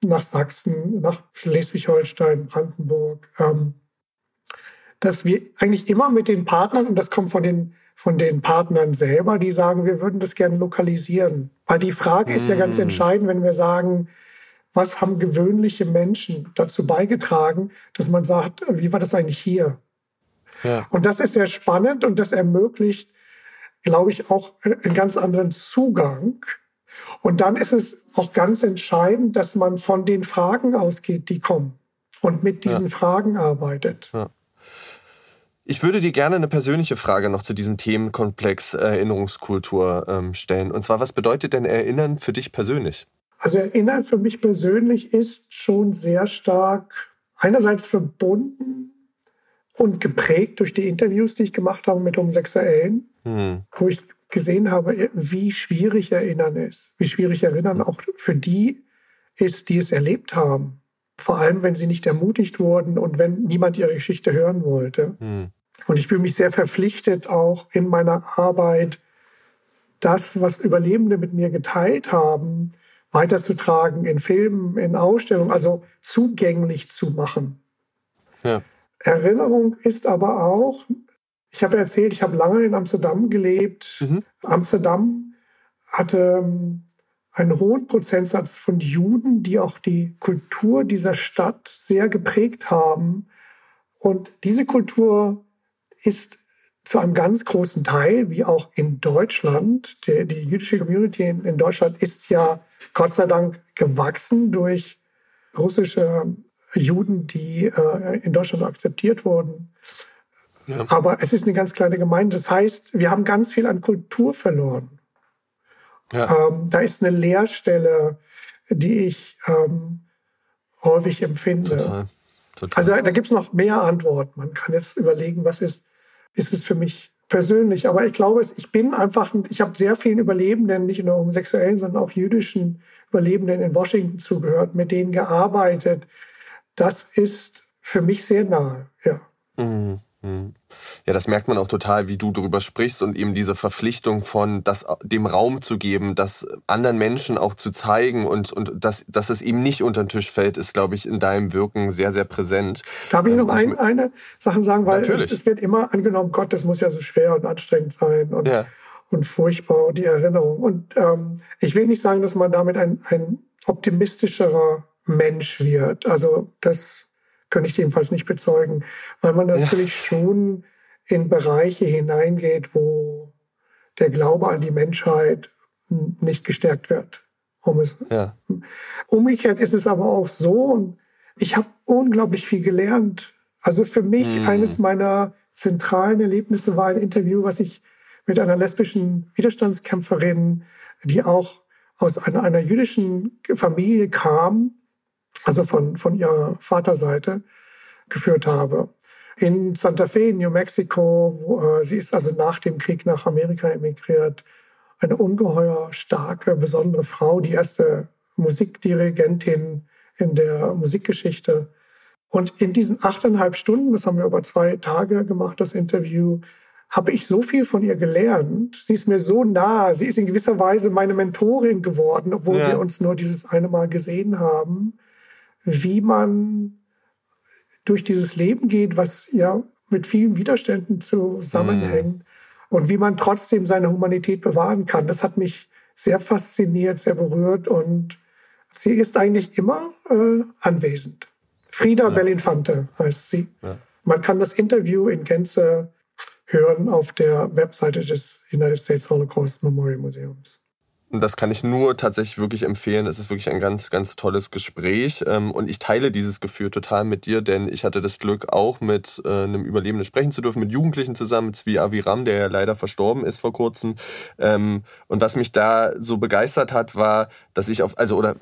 nach Sachsen, nach Schleswig-Holstein, Brandenburg, ähm, dass wir eigentlich immer mit den Partnern, und das kommt von den, von den Partnern selber, die sagen, wir würden das gerne lokalisieren. Weil die Frage mhm. ist ja ganz mm. entscheidend, wenn wir sagen, was haben gewöhnliche Menschen dazu beigetragen, dass man sagt, wie war das eigentlich hier? Ja. Und das ist sehr spannend und das ermöglicht, glaube ich, auch einen ganz anderen Zugang und dann ist es auch ganz entscheidend, dass man von den Fragen ausgeht, die kommen und mit diesen ja. Fragen arbeitet. Ja. Ich würde dir gerne eine persönliche Frage noch zu diesem Themenkomplex Erinnerungskultur ähm, stellen. Und zwar, was bedeutet denn Erinnern für dich persönlich? Also Erinnern für mich persönlich ist schon sehr stark einerseits verbunden und geprägt durch die Interviews, die ich gemacht habe mit Homosexuellen, hm. wo ich gesehen habe, wie schwierig Erinnern ist, wie schwierig Erinnern auch für die ist, die es erlebt haben. Vor allem, wenn sie nicht ermutigt wurden und wenn niemand ihre Geschichte hören wollte. Mhm. Und ich fühle mich sehr verpflichtet, auch in meiner Arbeit das, was Überlebende mit mir geteilt haben, weiterzutragen in Filmen, in Ausstellungen, also zugänglich zu machen. Ja. Erinnerung ist aber auch, ich habe erzählt, ich habe lange in Amsterdam gelebt. Mhm. Amsterdam hatte ähm, einen hohen Prozentsatz von Juden, die auch die Kultur dieser Stadt sehr geprägt haben. Und diese Kultur ist zu einem ganz großen Teil, wie auch in Deutschland, die, die jüdische Community in, in, Deutschland ist ja Gott sei Dank gewachsen durch russische Juden, die äh, in Deutschland akzeptiert wurden. Ja. Aber es ist eine ganz kleine Gemeinde. Das heißt, wir haben ganz viel an Kultur verloren. Ja. Ähm, da ist eine Leerstelle, die ich ähm, häufig empfinde. Total. Total. Also da gibt es noch mehr Antworten. Man kann jetzt überlegen, was ist, ist es für mich persönlich. Aber ich glaube, ich bin einfach, ich habe sehr vielen Überlebenden, nicht nur homosexuellen, sondern auch jüdischen Überlebenden in Washington zugehört, mit denen gearbeitet. Das ist für mich sehr nahe, ja. Mhm. Mhm. Ja, das merkt man auch total, wie du darüber sprichst und eben diese Verpflichtung von das, dem Raum zu geben, das anderen Menschen auch zu zeigen und, und dass, dass es eben nicht unter den Tisch fällt, ist, glaube ich, in deinem Wirken sehr, sehr präsent. Darf ich noch ähm, ein, eine Sache sagen? Weil es, es, wird immer angenommen, Gott, das muss ja so schwer und anstrengend sein und, ja. und furchtbar und die Erinnerung. Und ähm, ich will nicht sagen, dass man damit ein, ein optimistischerer Mensch wird. Also das könnte ich jedenfalls nicht bezeugen, weil man natürlich ja. schon in Bereiche hineingeht, wo der Glaube an die Menschheit nicht gestärkt wird. Um es, ja. Umgekehrt ist es aber auch so, und ich habe unglaublich viel gelernt. Also für mich hm. eines meiner zentralen Erlebnisse war ein Interview, was ich mit einer lesbischen Widerstandskämpferin, die auch aus einer, einer jüdischen Familie kam, also von, von ihrer Vaterseite, geführt habe. In Santa Fe, New Mexico, wo, äh, sie ist also nach dem Krieg nach Amerika emigriert, eine ungeheuer starke, besondere Frau, die erste Musikdirigentin in der Musikgeschichte. Und in diesen achteinhalb Stunden, das haben wir über zwei Tage gemacht, das Interview, habe ich so viel von ihr gelernt. Sie ist mir so nah. Sie ist in gewisser Weise meine Mentorin geworden, obwohl ja. wir uns nur dieses eine Mal gesehen haben wie man durch dieses Leben geht, was ja mit vielen Widerständen zusammenhängt mm. und wie man trotzdem seine Humanität bewahren kann. Das hat mich sehr fasziniert, sehr berührt und sie ist eigentlich immer äh, anwesend. Frieda ja. Bellinfante heißt sie. Ja. Man kann das Interview in Gänze hören auf der Webseite des United States Holocaust Memorial Museums. Und das kann ich nur tatsächlich wirklich empfehlen. Es ist wirklich ein ganz, ganz tolles Gespräch. Ähm, und ich teile dieses Gefühl total mit dir, denn ich hatte das Glück, auch mit äh, einem Überlebenden sprechen zu dürfen, mit Jugendlichen zusammen, mit Zvi Aviram, der ja leider verstorben ist vor kurzem. Ähm, und was mich da so begeistert hat, war, dass ich auf, also, oder,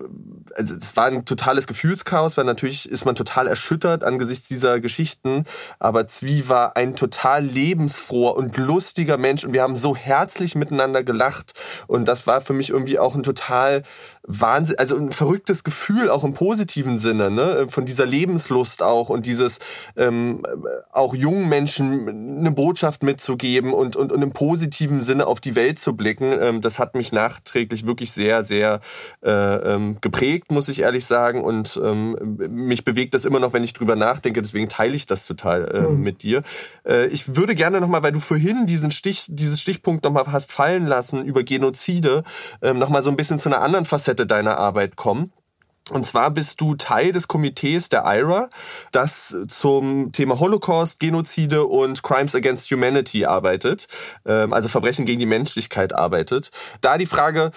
also, es war ein totales Gefühlschaos, weil natürlich ist man total erschüttert angesichts dieser Geschichten. Aber Zvi war ein total lebensfroher und lustiger Mensch und wir haben so herzlich miteinander gelacht. Und das war für mich mich irgendwie auch ein total Wahnsinn, also ein verrücktes Gefühl, auch im positiven Sinne, ne? von dieser Lebenslust auch und dieses ähm, auch jungen Menschen eine Botschaft mitzugeben und, und, und im positiven Sinne auf die Welt zu blicken. Ähm, das hat mich nachträglich wirklich sehr, sehr äh, ähm, geprägt, muss ich ehrlich sagen. Und ähm, mich bewegt das immer noch, wenn ich drüber nachdenke. Deswegen teile ich das total äh, mhm. mit dir. Äh, ich würde gerne nochmal, weil du vorhin diesen Stich, dieses Stichpunkt nochmal hast fallen lassen über Genozide, ähm, nochmal so ein bisschen zu einer anderen Facette deiner Arbeit kommen. Und zwar bist du Teil des Komitees der IRA, das zum Thema Holocaust, Genozide und Crimes Against Humanity arbeitet, ähm, also Verbrechen gegen die Menschlichkeit arbeitet. Da die Frage,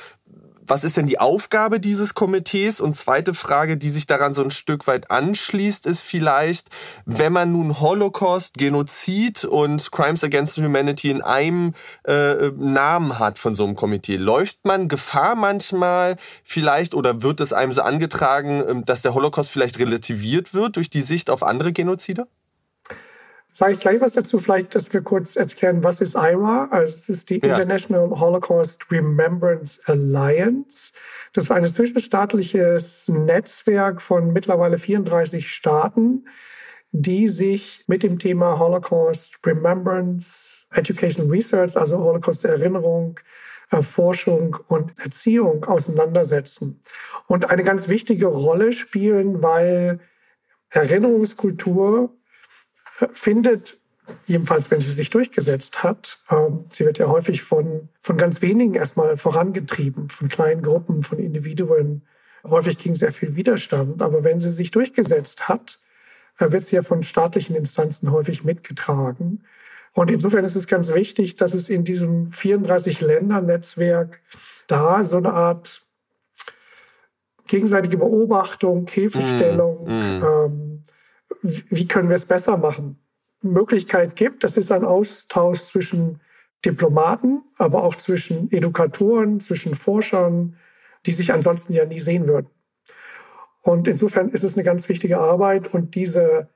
was ist denn die Aufgabe dieses Komitees? Und zweite Frage, die sich daran so ein Stück weit anschließt, ist vielleicht, wenn man nun Holocaust, Genozid und Crimes Against Humanity in einem äh, Namen hat von so einem Komitee, läuft man Gefahr manchmal vielleicht oder wird es einem so angetragen, ähm, dass der Holocaust vielleicht relativiert wird durch die Sicht auf andere Genozide? Sage ich gleich was dazu, vielleicht, dass wir kurz erklären, was ist IRA? Also es ist die ja. International Holocaust Remembrance Alliance. Das ist ein zwischenstaatliches Netzwerk von mittlerweile 34 Staaten, die sich mit dem Thema Holocaust Remembrance, Education Research, also Holocaust Erinnerung, Forschung und Erziehung auseinandersetzen und eine ganz wichtige Rolle spielen, weil Erinnerungskultur findet, jedenfalls wenn sie sich durchgesetzt hat, ähm, sie wird ja häufig von, von ganz wenigen erstmal vorangetrieben, von kleinen Gruppen, von Individuen, häufig gegen sehr viel Widerstand. Aber wenn sie sich durchgesetzt hat, äh, wird sie ja von staatlichen Instanzen häufig mitgetragen. Und insofern ist es ganz wichtig, dass es in diesem 34-Länder-Netzwerk da so eine Art gegenseitige Beobachtung, Hilfestellung, mm, mm. Ähm, wie können wir es besser machen, Möglichkeit gibt. Das ist ein Austausch zwischen Diplomaten, aber auch zwischen Edukatoren, zwischen Forschern, die sich ansonsten ja nie sehen würden. Und insofern ist es eine ganz wichtige Arbeit und diese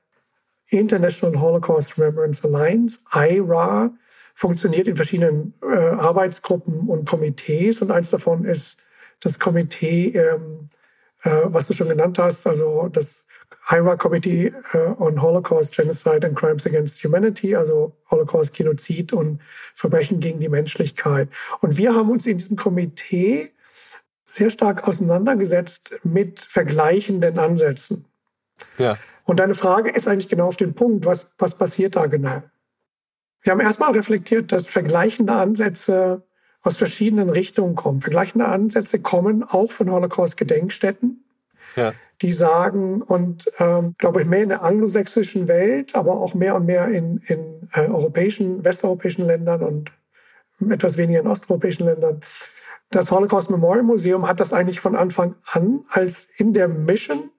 International Holocaust Remembrance Alliance, IRA, funktioniert in verschiedenen äh, Arbeitsgruppen und Komitees und eins davon ist das Komitee, ähm, äh, was du schon genannt hast, also das IRA Committee on Holocaust, Genocide and Crimes Against Humanity, also Holocaust, Genozid und Verbrechen gegen die Menschlichkeit. Und wir haben uns in diesem Komitee sehr stark auseinandergesetzt mit vergleichenden Ansätzen. Ja. Und deine Frage ist eigentlich genau auf den Punkt, was, was passiert da genau? Wir haben erstmal reflektiert, dass vergleichende Ansätze aus verschiedenen Richtungen kommen. Vergleichende Ansätze kommen auch von Holocaust-Gedenkstätten. Ja die sagen, und ähm, glaube ich, mehr in der anglosächsischen Welt, aber auch mehr und mehr in, in äh, europäischen, westeuropäischen Ländern und etwas weniger in osteuropäischen Ländern. Das Holocaust Memorial Museum hat das eigentlich von Anfang an als in der Mission,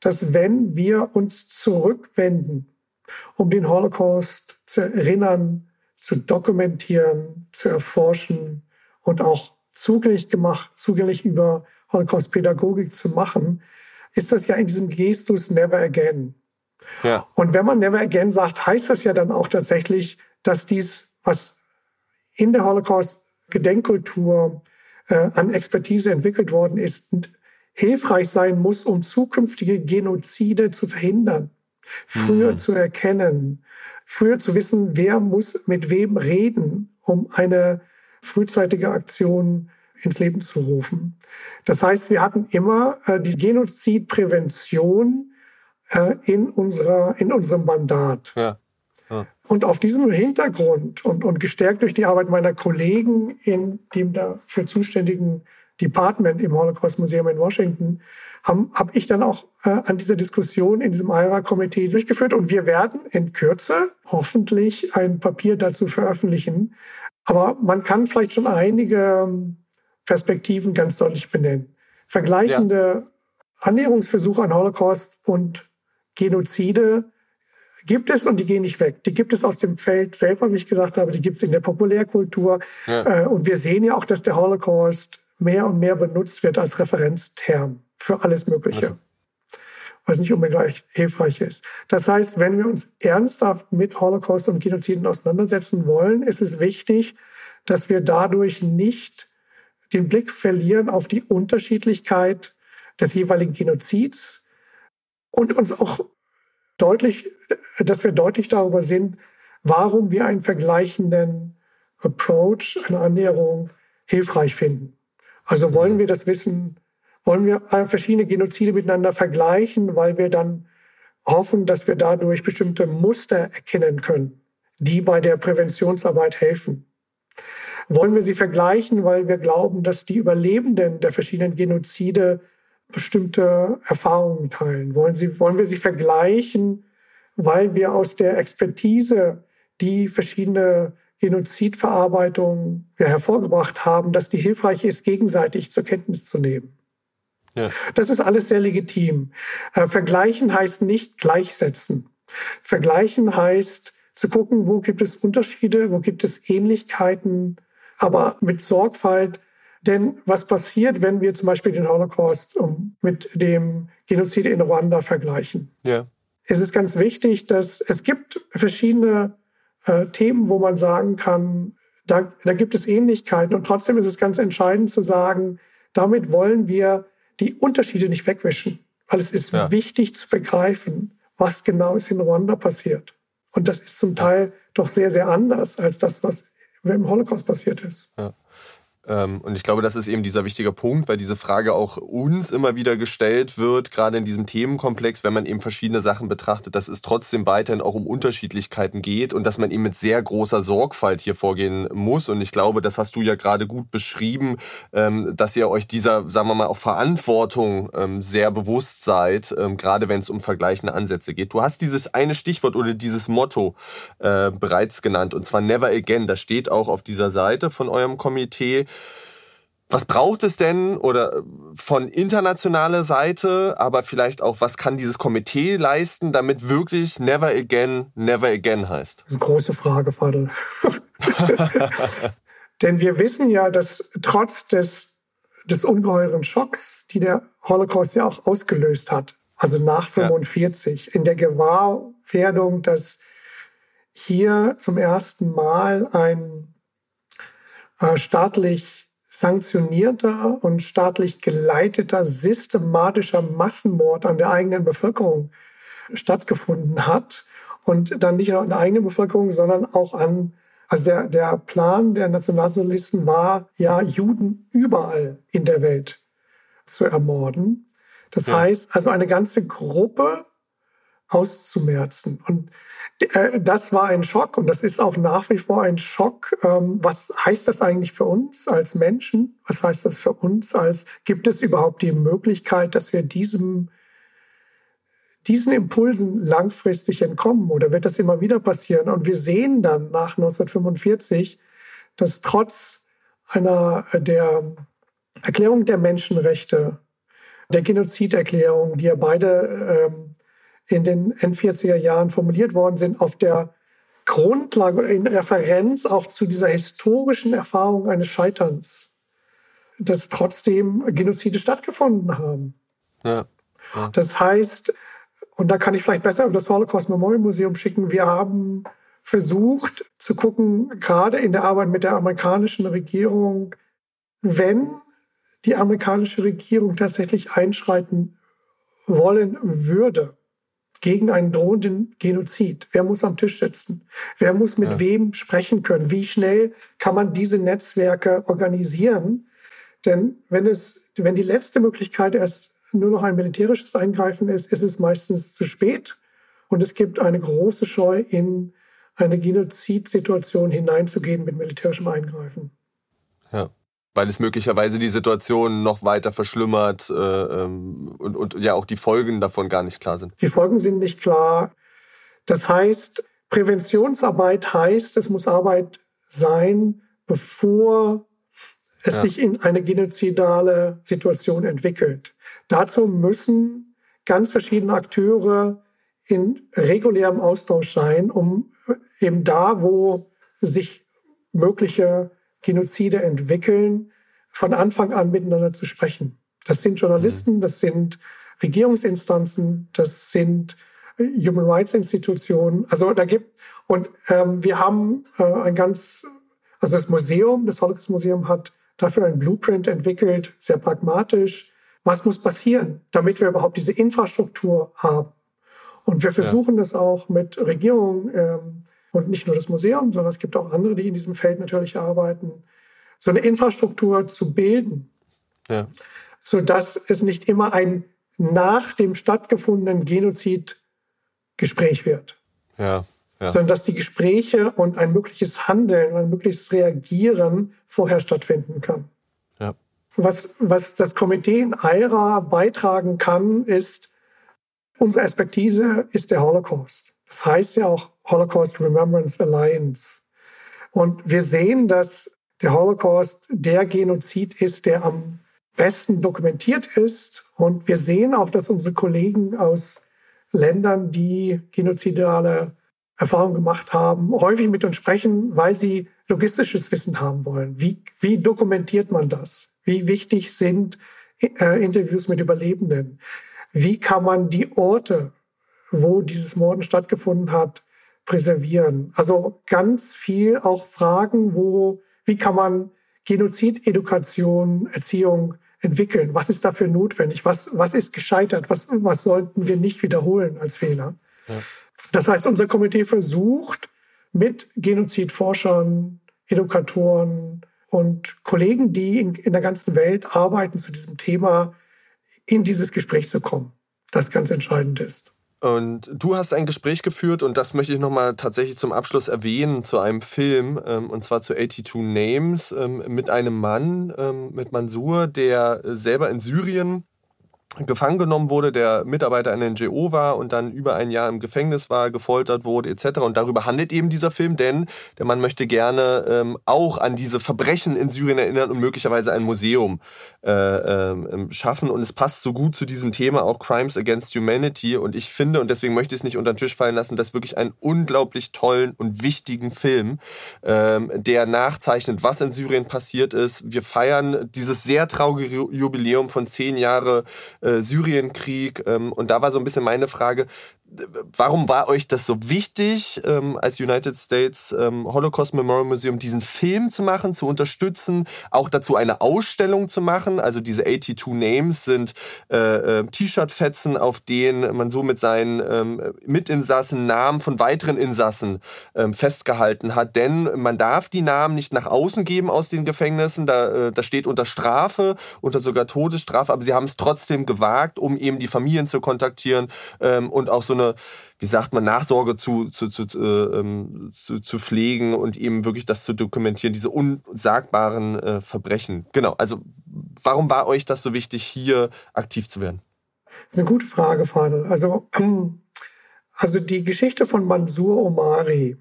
dass wenn wir uns zurückwenden, um den Holocaust zu erinnern, zu dokumentieren, zu erforschen und auch zugänglich gemacht, zugänglich über Holocaust-Pädagogik zu machen, ist das ja in diesem Gestus Never Again. Ja. Und wenn man Never Again sagt, heißt das ja dann auch tatsächlich, dass dies, was in der Holocaust-Gedenkkultur äh, an Expertise entwickelt worden ist, hilfreich sein muss, um zukünftige Genozide zu verhindern, früher mhm. zu erkennen, früher zu wissen, wer muss mit wem reden, um eine frühzeitige Aktion ins Leben zu rufen. Das heißt, wir hatten immer äh, die Genozidprävention äh, in, unserer, in unserem Mandat. Ja. ja. Und auf diesem Hintergrund und, und gestärkt durch die Arbeit meiner Kollegen in dem dafür zuständigen Department im Holocaust Museum in Washington, habe hab ich dann auch äh, an dieser Diskussion in diesem IRA-Komitee durchgeführt. Und wir werden in Kürze hoffentlich ein Papier dazu veröffentlichen. Aber man kann vielleicht schon einige Perspektiven ganz deutlich benennen. Vergleichende ja. Annäherungsversuche an Holocaust und Genozide gibt es und die gehen nicht weg. Die gibt es aus dem Feld selber, wie ich gesagt habe, die gibt es in der Populärkultur. Ja. Äh, und wir sehen ja auch, dass der Holocaust mehr und mehr benutzt wird als Referenzterm für alles Mögliche. Ja. Was nicht unbedingt hilfreich ist. Das heißt, wenn wir uns ernsthaft mit Holocaust und Genoziden auseinandersetzen wollen, ist es wichtig, dass wir dadurch nicht den Blick verlieren auf die Unterschiedlichkeit des jeweiligen Genozids und uns auch deutlich, dass wir deutlich darüber sind, warum wir einen vergleichenden Approach, eine Annäherung hilfreich finden. Also wollen wir das wissen, wollen wir verschiedene Genozide miteinander vergleichen, weil wir dann hoffen, dass wir dadurch bestimmte Muster erkennen können, die bei der Präventionsarbeit helfen wollen wir sie vergleichen, weil wir glauben, dass die Überlebenden der verschiedenen Genozide bestimmte Erfahrungen teilen? Wollen, sie, wollen wir sie vergleichen, weil wir aus der Expertise, die verschiedene Genozidverarbeitungen ja, hervorgebracht haben, dass die hilfreich ist, gegenseitig zur Kenntnis zu nehmen? Ja. Das ist alles sehr legitim. Äh, vergleichen heißt nicht gleichsetzen. Vergleichen heißt zu gucken, wo gibt es Unterschiede, wo gibt es Ähnlichkeiten, aber mit Sorgfalt. Denn was passiert, wenn wir zum Beispiel den Holocaust mit dem Genozid in Ruanda vergleichen? Ja. ist es ganz wichtig, dass es gibt verschiedene äh, Themen, wo man sagen kann, da, da gibt es Ähnlichkeiten. Und trotzdem ist es ganz entscheidend zu sagen, damit wollen wir die Unterschiede nicht wegwischen. Weil es ist ja. wichtig zu begreifen, was genau ist in Ruanda passiert. Und das ist zum Teil doch sehr, sehr anders als das, was im Holocaust passiert ist. Ja. Ähm, und ich glaube, das ist eben dieser wichtige Punkt, weil diese Frage auch uns immer wieder gestellt wird, gerade in diesem Themenkomplex, wenn man eben verschiedene Sachen betrachtet, dass es trotzdem weiterhin auch um Unterschiedlichkeiten geht und dass man eben mit sehr großer Sorgfalt hier vorgehen muss. Und ich glaube, das hast du ja gerade gut beschrieben, ähm, dass ihr euch dieser, sagen wir mal, auch Verantwortung ähm, sehr bewusst seid, gerade wenn es um vergleichende Ansätze geht. Du hast dieses eine Stichwort oder dieses Motto äh, bereits genannt, und zwar Never Again. Das steht auch auf dieser Seite von eurem Komitee. Was braucht es denn oder von internationaler Seite, aber vielleicht auch, was kann dieses Komitee leisten, damit wirklich Never Again, Never Again heißt? Das ist eine große Frage, Fadel. Denn wir wissen ja, dass trotz des, des ungeheuren Schocks, die der Holocaust ja auch ausgelöst hat, also nach 45, ja. in der Gewahrwerdung, dass hier zum ersten Mal ein staatlich sanktionierter und staatlich geleiteter systematischer Massenmord an der eigenen Bevölkerung stattgefunden hat. Und dann nicht nur an der eigenen Bevölkerung, sondern auch an, also der, der Plan der Nationalsozialisten war ja, Juden überall in der Welt zu ermorden. Das ja. heißt, also eine ganze Gruppe auszumerzen. Und äh, das war ein Schock und das ist auch nach wie vor ein Schock. Ähm, was heißt das eigentlich für uns als Menschen? Was heißt das für uns als, gibt es überhaupt die Möglichkeit, dass wir diesem, diesen Impulsen langfristig entkommen oder wird das immer wieder passieren? Und wir sehen dann nach 1945, dass trotz einer der Erklärung der Menschenrechte, der Genoziderklärung, die ja beide ähm, in den End-40er Jahren formuliert worden sind, auf der Grundlage, in Referenz auch zu dieser historischen Erfahrung eines Scheiterns, dass trotzdem Genozide stattgefunden haben. Ja, ja. Das heißt, und da kann ich vielleicht besser auf das Holocaust Memorial Museum schicken, wir haben versucht zu gucken, gerade in der Arbeit mit der amerikanischen Regierung, wenn die amerikanische Regierung tatsächlich einschreiten wollen würde, gegen einen drohenden Genozid? Wer muss am Tisch sitzen? Wer muss mit ja. wem sprechen können? Wie schnell kann man diese Netzwerke organisieren? Denn wenn es, wenn die letzte Möglichkeit erst nur noch ein militärisches Eingreifen ist, ist es meistens zu spät. Und es gibt eine große Scheu, in eine Genozidsituation hineinzugehen mit militärischem Eingreifen. Ja weil es möglicherweise die Situation noch weiter verschlimmert äh, ähm, und, und ja auch die Folgen davon gar nicht klar sind. Die Folgen sind nicht klar. Das heißt, Präventionsarbeit heißt, es muss Arbeit sein, bevor es ja. sich in eine genozidale Situation entwickelt. Dazu müssen ganz verschiedene Akteure in regulärem Austausch sein, um eben da, wo sich mögliche Genozide entwickeln, von Anfang an miteinander zu sprechen. Das sind Journalisten, mhm. das sind Regierungsinstanzen, das sind äh, Human Rights Institutionen. Also da gibt und ähm, wir haben äh, ein ganz, also das Museum, das Holocaust Museum hat dafür ein Blueprint entwickelt, sehr pragmatisch. Was muss passieren, damit wir überhaupt diese Infrastruktur haben? Und wir versuchen ja. das auch mit Regierungen ähm, und nicht nur das Museum, sondern es gibt auch andere, die in diesem Feld natürlich arbeiten, so eine Infrastruktur zu bilden, ja. sodass es nicht immer ein nach dem stattgefundenen Genozid Gespräch wird. Ja, ja. Sondern dass die Gespräche und ein mögliches Handeln, ein mögliches Reagieren vorher stattfinden kann. Ja. Was, was das Komitee in AIRA beitragen kann, ist, unsere Expertise ist der Holocaust. Das heißt ja auch Holocaust Remembrance Alliance. Und wir sehen, dass der Holocaust der Genozid ist, der am besten dokumentiert ist. Und wir sehen auch, dass unsere Kollegen aus Ländern, die genozidale Erfahrungen gemacht haben, häufig mit uns sprechen, weil sie logistisches Wissen haben wollen. Wie, wie dokumentiert man das? Wie wichtig sind äh, Interviews mit Überlebenden? Wie kann man die Orte wo dieses Morden stattgefunden hat, präservieren. Also ganz viel auch Fragen, wo, wie kann man Genozid, Education, Erziehung entwickeln? Was ist dafür notwendig? Was, was ist gescheitert? Was, was sollten wir nicht wiederholen als Fehler? Ja. Das heißt, unser Komitee versucht mit Genozidforschern, Edukatoren und Kollegen, die in, in der ganzen Welt arbeiten zu diesem Thema, in dieses Gespräch zu kommen, das ganz entscheidend ist. Und du hast ein Gespräch geführt und das möchte ich nochmal tatsächlich zum Abschluss erwähnen zu einem Film ähm, und zwar zu 82 Names ähm, mit einem Mann, ähm, mit Mansur, der selber in Syrien gefangen genommen wurde, der Mitarbeiter einer NGO war und dann über ein Jahr im Gefängnis war, gefoltert wurde etc. Und darüber handelt eben dieser Film, denn der Mann möchte gerne ähm, auch an diese Verbrechen in Syrien erinnern und möglicherweise ein Museum äh, äh, schaffen. Und es passt so gut zu diesem Thema auch Crimes Against Humanity. Und ich finde, und deswegen möchte ich es nicht unter den Tisch fallen lassen, das wirklich einen unglaublich tollen und wichtigen Film, ähm, der nachzeichnet, was in Syrien passiert ist. Wir feiern dieses sehr traurige Jubiläum von zehn Jahre äh, Syrienkrieg. Ähm, und da war so ein bisschen meine Frage, warum war euch das so wichtig, ähm, als United States ähm, Holocaust Memorial Museum diesen Film zu machen, zu unterstützen, auch dazu eine Ausstellung zu machen? Also diese 82 Names sind äh, äh, T-Shirt-Fetzen, auf denen man so mit seinen ähm, Mitinsassen Namen von weiteren Insassen ähm, festgehalten hat. Denn man darf die Namen nicht nach außen geben aus den Gefängnissen. Da, äh, da steht unter Strafe, unter sogar Todesstrafe, aber sie haben es trotzdem gewagt, um eben die Familien zu kontaktieren ähm, und auch so eine eine, wie sagt man, Nachsorge zu, zu, zu, äh, zu, zu pflegen und eben wirklich das zu dokumentieren, diese unsagbaren äh, Verbrechen. Genau, also warum war euch das so wichtig, hier aktiv zu werden? Das ist eine gute Frage, Fadel. Also, also die Geschichte von Mansur Omari,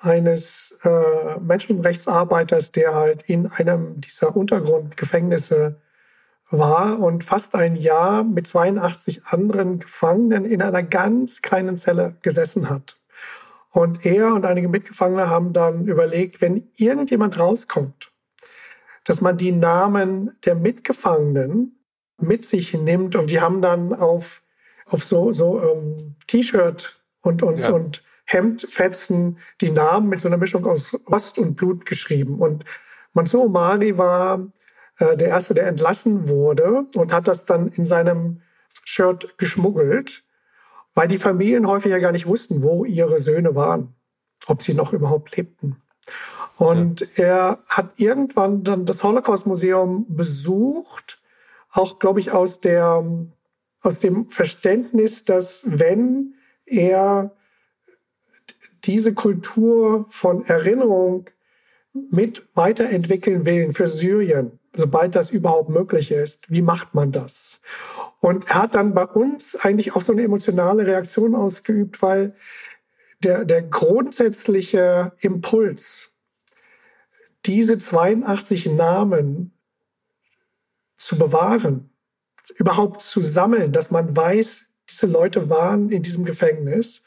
eines äh, Menschenrechtsarbeiters, der halt in einem dieser Untergrundgefängnisse war und fast ein Jahr mit 82 anderen Gefangenen in einer ganz kleinen Zelle gesessen hat. Und er und einige Mitgefangene haben dann überlegt, wenn irgendjemand rauskommt, dass man die Namen der Mitgefangenen mit sich nimmt und die haben dann auf, auf so, so ähm, T-Shirt und, und, ja. und Hemdfetzen die Namen mit so einer Mischung aus Rost und Blut geschrieben. Und Mansour Omari war äh, der erste, der entlassen wurde und hat das dann in seinem Shirt geschmuggelt, weil die Familien häufig ja gar nicht wussten, wo ihre Söhne waren, ob sie noch überhaupt lebten. Und ja. er hat irgendwann dann das Holocaust-Museum besucht, auch, glaube ich, aus, der, aus dem Verständnis, dass wenn er diese Kultur von Erinnerung mit weiterentwickeln will für Syrien, sobald das überhaupt möglich ist. Wie macht man das? Und er hat dann bei uns eigentlich auch so eine emotionale Reaktion ausgeübt, weil der, der grundsätzliche Impuls, diese 82 Namen zu bewahren, überhaupt zu sammeln, dass man weiß, diese Leute waren in diesem Gefängnis,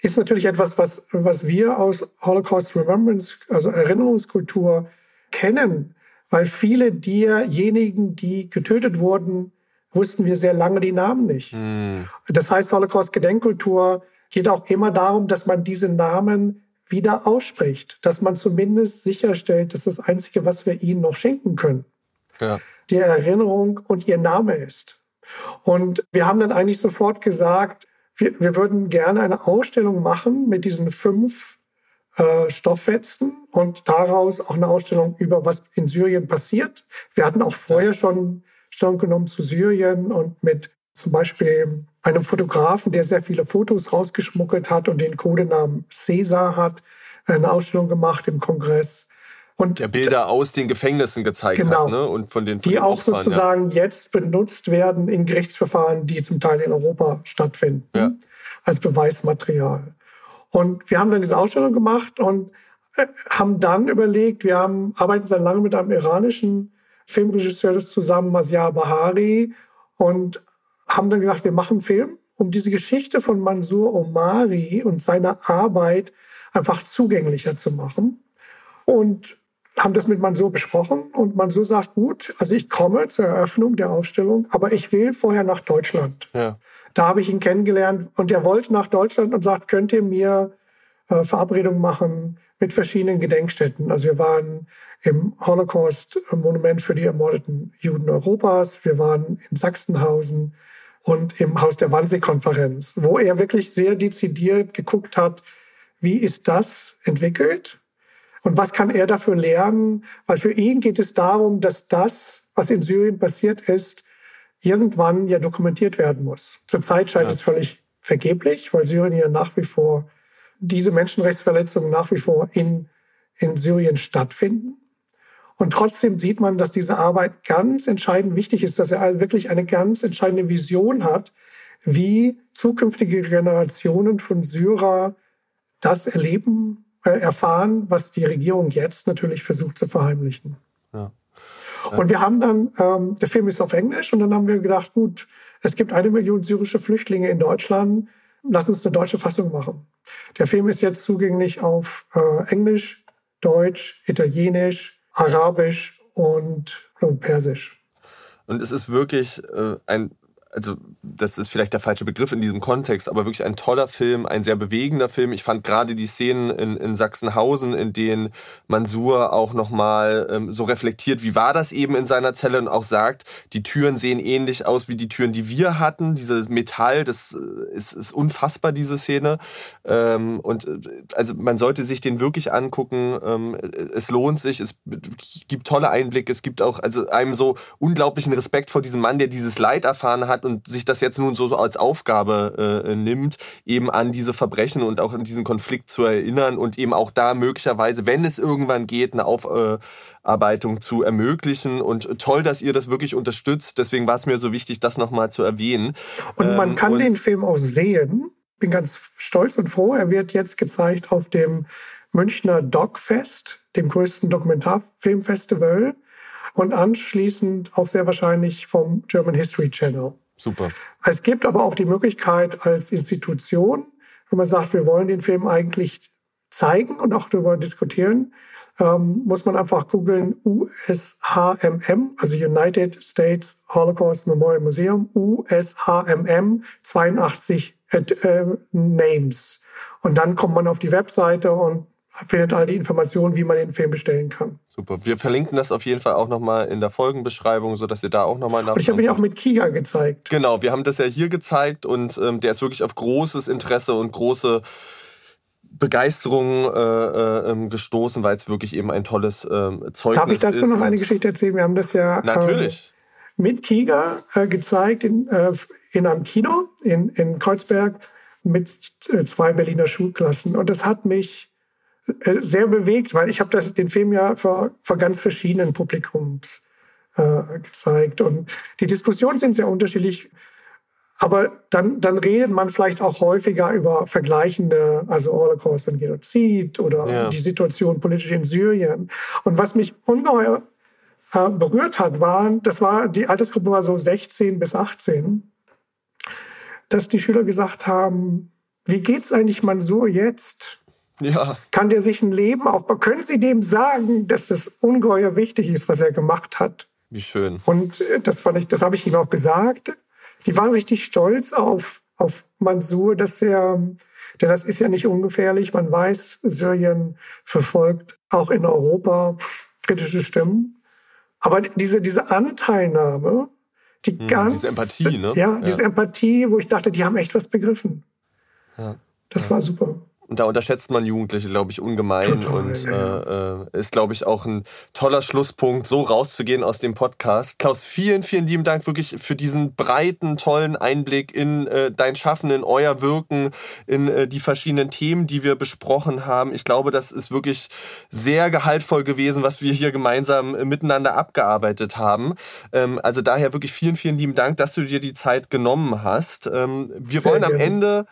ist natürlich etwas, was, was wir aus Holocaust Remembrance, also Erinnerungskultur kennen weil viele derjenigen, die getötet wurden, wussten wir sehr lange die Namen nicht. Mhm. Das heißt, Holocaust-Gedenkkultur geht auch immer darum, dass man diese Namen wieder ausspricht, dass man zumindest sicherstellt, dass das Einzige, was wir ihnen noch schenken können, ja. die Erinnerung und ihr Name ist. Und wir haben dann eigentlich sofort gesagt, wir, wir würden gerne eine Ausstellung machen mit diesen fünf äh, Stofffetzen und daraus auch eine Ausstellung über was in Syrien passiert. Wir hatten auch vorher schon Stellung genommen zu Syrien und mit zum Beispiel einem Fotografen, der sehr viele Fotos rausgeschmuggelt hat und den Codenamen Cäsar hat, eine Ausstellung gemacht im Kongress. Und der Bilder aus den Gefängnissen gezeigt genau, hat, ne? Und von den von die auch Ausfahren, sozusagen ja. jetzt benutzt werden in Gerichtsverfahren, die zum Teil in Europa stattfinden, ja. als Beweismaterial. Und wir haben dann diese Ausstellung gemacht und haben dann überlegt, wir haben, arbeiten seit langem mit einem iranischen Filmregisseur zusammen, Masyar Bahari, und haben dann gedacht, wir machen einen Film, um diese Geschichte von Mansur Omari und seiner Arbeit einfach zugänglicher zu machen. Und haben das mit Mansur besprochen und Mansur sagt, gut, also ich komme zur Eröffnung der Ausstellung, aber ich will vorher nach Deutschland. Ja. Da habe ich ihn kennengelernt und er wollte nach Deutschland und sagt, könnt ihr mir äh, Verabredungen machen mit verschiedenen Gedenkstätten. Also wir waren im Holocaust-Monument für die ermordeten Juden Europas, wir waren in Sachsenhausen und im Haus der Wannsee-Konferenz, wo er wirklich sehr dezidiert geguckt hat, wie ist das entwickelt und was kann er dafür lernen? Weil für ihn geht es darum, dass das, was in Syrien passiert ist, irgendwann ja dokumentiert werden muss. Zurzeit scheint ja. es völlig vergeblich, weil Syrien ja nach wie vor diese Menschenrechtsverletzungen nach wie vor in, in Syrien stattfinden. Und trotzdem sieht man, dass diese Arbeit ganz entscheidend wichtig ist, dass er wirklich eine ganz entscheidende Vision hat, wie zukünftige Generationen von Syrer das erleben äh, erfahren, was die Regierung jetzt natürlich versucht zu verheimlichen. Ja. Und wir haben dann, ähm, der Film ist auf Englisch und dann haben wir gedacht, gut, es gibt eine Million syrische Flüchtlinge in Deutschland, lass uns eine deutsche Fassung machen. Der Film ist jetzt zugänglich auf äh, Englisch, Deutsch, Italienisch, Arabisch und Persisch. Und es ist wirklich äh, ein also das ist vielleicht der falsche Begriff in diesem Kontext, aber wirklich ein toller Film, ein sehr bewegender Film. Ich fand gerade die Szenen in, in Sachsenhausen, in denen Mansur auch nochmal ähm, so reflektiert, wie war das eben in seiner Zelle und auch sagt, die Türen sehen ähnlich aus wie die Türen, die wir hatten. Dieses Metall, das äh, ist, ist unfassbar, diese Szene. Ähm, und äh, also man sollte sich den wirklich angucken. Ähm, es lohnt sich, es gibt tolle Einblicke, es gibt auch also einem so unglaublichen Respekt vor diesem Mann, der dieses Leid erfahren hat und sich das jetzt nun so, als Aufgabe äh, nimmt, eben an diese Verbrechen und auch an diesen Konflikt zu erinnern und eben auch da möglicherweise, wenn es irgendwann geht, eine Aufarbeitung zu ermöglichen. Und toll, dass ihr das wirklich unterstützt. Deswegen war es mir so wichtig, das nochmal zu erwähnen. Und man ähm, kann und den Film auch sehen. Bin ganz stolz und froh. Er wird jetzt gezeigt auf dem Münchner Dogfest, dem größten Dokumentarfilmfestival und anschließend auch sehr wahrscheinlich vom German History Channel. Super. Es gibt aber auch die Möglichkeit als Institution, wenn man sagt, wir wollen den Film eigentlich zeigen und auch darüber diskutieren, ähm, muss man einfach googeln USHMM, also United States Holocaust Memorial Museum, USHMM 82 äh, Names. Und dann kommt man auf die Webseite und findet all die Informationen, wie man den Film bestellen kann. Super. Wir verlinken das auf jeden Fall auch nochmal in der Folgenbeschreibung, sodass ihr da auch nochmal nach. Und ich habe ihn auch mit Kiga gezeigt. Genau, wir haben das ja hier gezeigt und ähm, der ist wirklich auf großes Interesse und große Begeisterung äh, äh, ähm, gestoßen, weil es wirklich eben ein tolles äh, Zeugnis ist. Darf ich dazu noch eine Geschichte erzählen? Wir haben das ja Natürlich. Äh, mit Kiga äh, gezeigt in, äh, in einem Kino in, in Kreuzberg mit äh, zwei Berliner Schulklassen. Und das hat mich sehr bewegt, weil ich habe den Film ja vor, vor ganz verschiedenen Publikums äh, gezeigt. Und die Diskussionen sind sehr unterschiedlich. Aber dann, dann redet man vielleicht auch häufiger über vergleichende, also Holocaust und Genozid oder ja. die Situation politisch in Syrien. Und was mich ungeheuer äh, berührt hat, war, das war, die Altersgruppe war so 16 bis 18, dass die Schüler gesagt haben, wie geht's eigentlich Mansur jetzt? Ja. Kann der sich ein Leben aufbauen? Können Sie dem sagen, dass das ungeheuer wichtig ist, was er gemacht hat? Wie schön. Und äh, das fand ich, das habe ich ihm auch gesagt. Die waren richtig stolz auf, auf Mansur, dass er, denn das ist ja nicht ungefährlich. Man weiß, Syrien verfolgt auch in Europa kritische Stimmen. Aber diese, diese Anteilnahme, die hm, ganz. Diese Empathie, ne? Ja, diese ja. Empathie, wo ich dachte, die haben echt was begriffen. Ja. Das ja. war super. Und da unterschätzt man Jugendliche, glaube ich, ungemein Total, und ja. äh, ist, glaube ich, auch ein toller Schlusspunkt, so rauszugehen aus dem Podcast. Klaus, vielen, vielen lieben Dank wirklich für diesen breiten, tollen Einblick in äh, dein Schaffen, in euer Wirken, in äh, die verschiedenen Themen, die wir besprochen haben. Ich glaube, das ist wirklich sehr gehaltvoll gewesen, was wir hier gemeinsam äh, miteinander abgearbeitet haben. Ähm, also daher wirklich vielen, vielen lieben Dank, dass du dir die Zeit genommen hast. Ähm, wir sehr wollen am gerne. Ende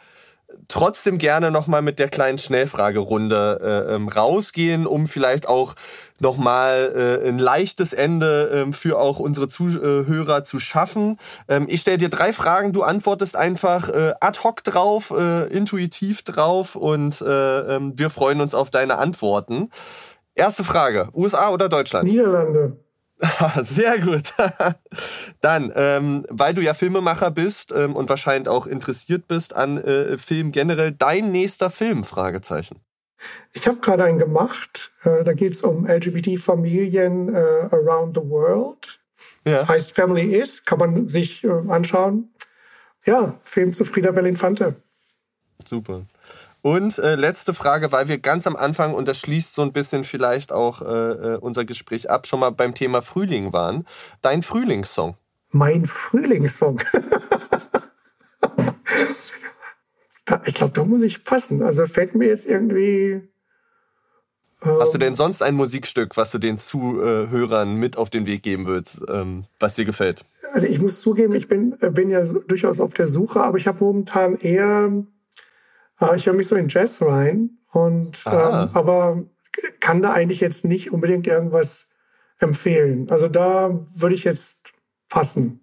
trotzdem gerne nochmal mit der kleinen Schnellfragerunde äh, ähm, rausgehen, um vielleicht auch nochmal äh, ein leichtes Ende ähm, für auch unsere Zuhörer zu schaffen. Ähm, ich stelle dir drei Fragen, du antwortest einfach äh, ad hoc drauf, äh, intuitiv drauf und äh, ähm, wir freuen uns auf deine Antworten. Erste Frage. USA oder Deutschland? Niederlande. Sehr gut. Dann, ähm, weil du ja Filmemacher bist ähm, und wahrscheinlich auch interessiert bist an äh, Film generell, dein nächster Film? Fragezeichen. Ich habe gerade einen gemacht. Äh, da geht es um LGBT-Familien äh, around the world. Ja. Heißt Family Is, kann man sich äh, anschauen. Ja, Film zu Frieda Bellinfante. Super. Und äh, letzte Frage, weil wir ganz am Anfang, und das schließt so ein bisschen vielleicht auch äh, äh unser Gespräch ab, schon mal beim Thema Frühling waren. Dein Frühlingssong. Mein Frühlingssong. ich glaube, da muss ich passen. Also fällt mir jetzt irgendwie. Hast du denn sonst ein Musikstück, was du den Zuhörern mit auf den Weg geben würdest, ähm, was dir gefällt? Also ich muss zugeben, ich bin, bin ja durchaus auf der Suche, aber ich habe momentan eher äh, ich höre mich so in Jazz rein und ähm, aber kann da eigentlich jetzt nicht unbedingt irgendwas empfehlen. Also da würde ich jetzt passen.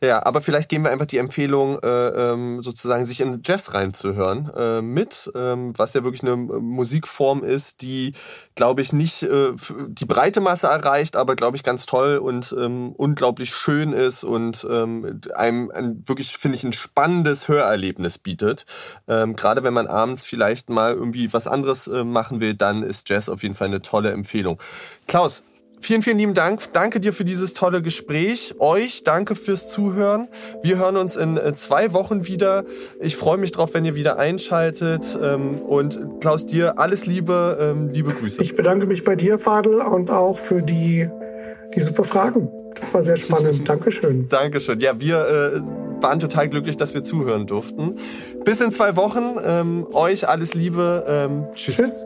Ja, aber vielleicht geben wir einfach die Empfehlung, äh, ähm, sozusagen sich in Jazz reinzuhören äh, mit, ähm, was ja wirklich eine Musikform ist, die, glaube ich, nicht äh, die breite Masse erreicht, aber, glaube ich, ganz toll und ähm, unglaublich schön ist und ähm, einem ein, wirklich, finde ich, ein spannendes Hörerlebnis bietet. Ähm, Gerade wenn man abends vielleicht mal irgendwie was anderes äh, machen will, dann ist Jazz auf jeden Fall eine tolle Empfehlung. Klaus, Vielen, vielen lieben Dank. Danke dir für dieses tolle Gespräch. Euch danke fürs Zuhören. Wir hören uns in äh, zwei Wochen wieder. Ich freue mich drauf, wenn ihr wieder einschaltet. Ähm, und Klaus, dir alles Liebe, ähm, liebe Grüße. Ich bedanke mich bei dir, Fadel, und auch für die, die super Fragen. Das war sehr spannend. Dankeschön. Dankeschön. Ja, wir äh, waren total glücklich, dass wir zuhören durften. Bis in zwei Wochen. Ähm, euch alles Liebe. Ähm, tschüss. Tschüss.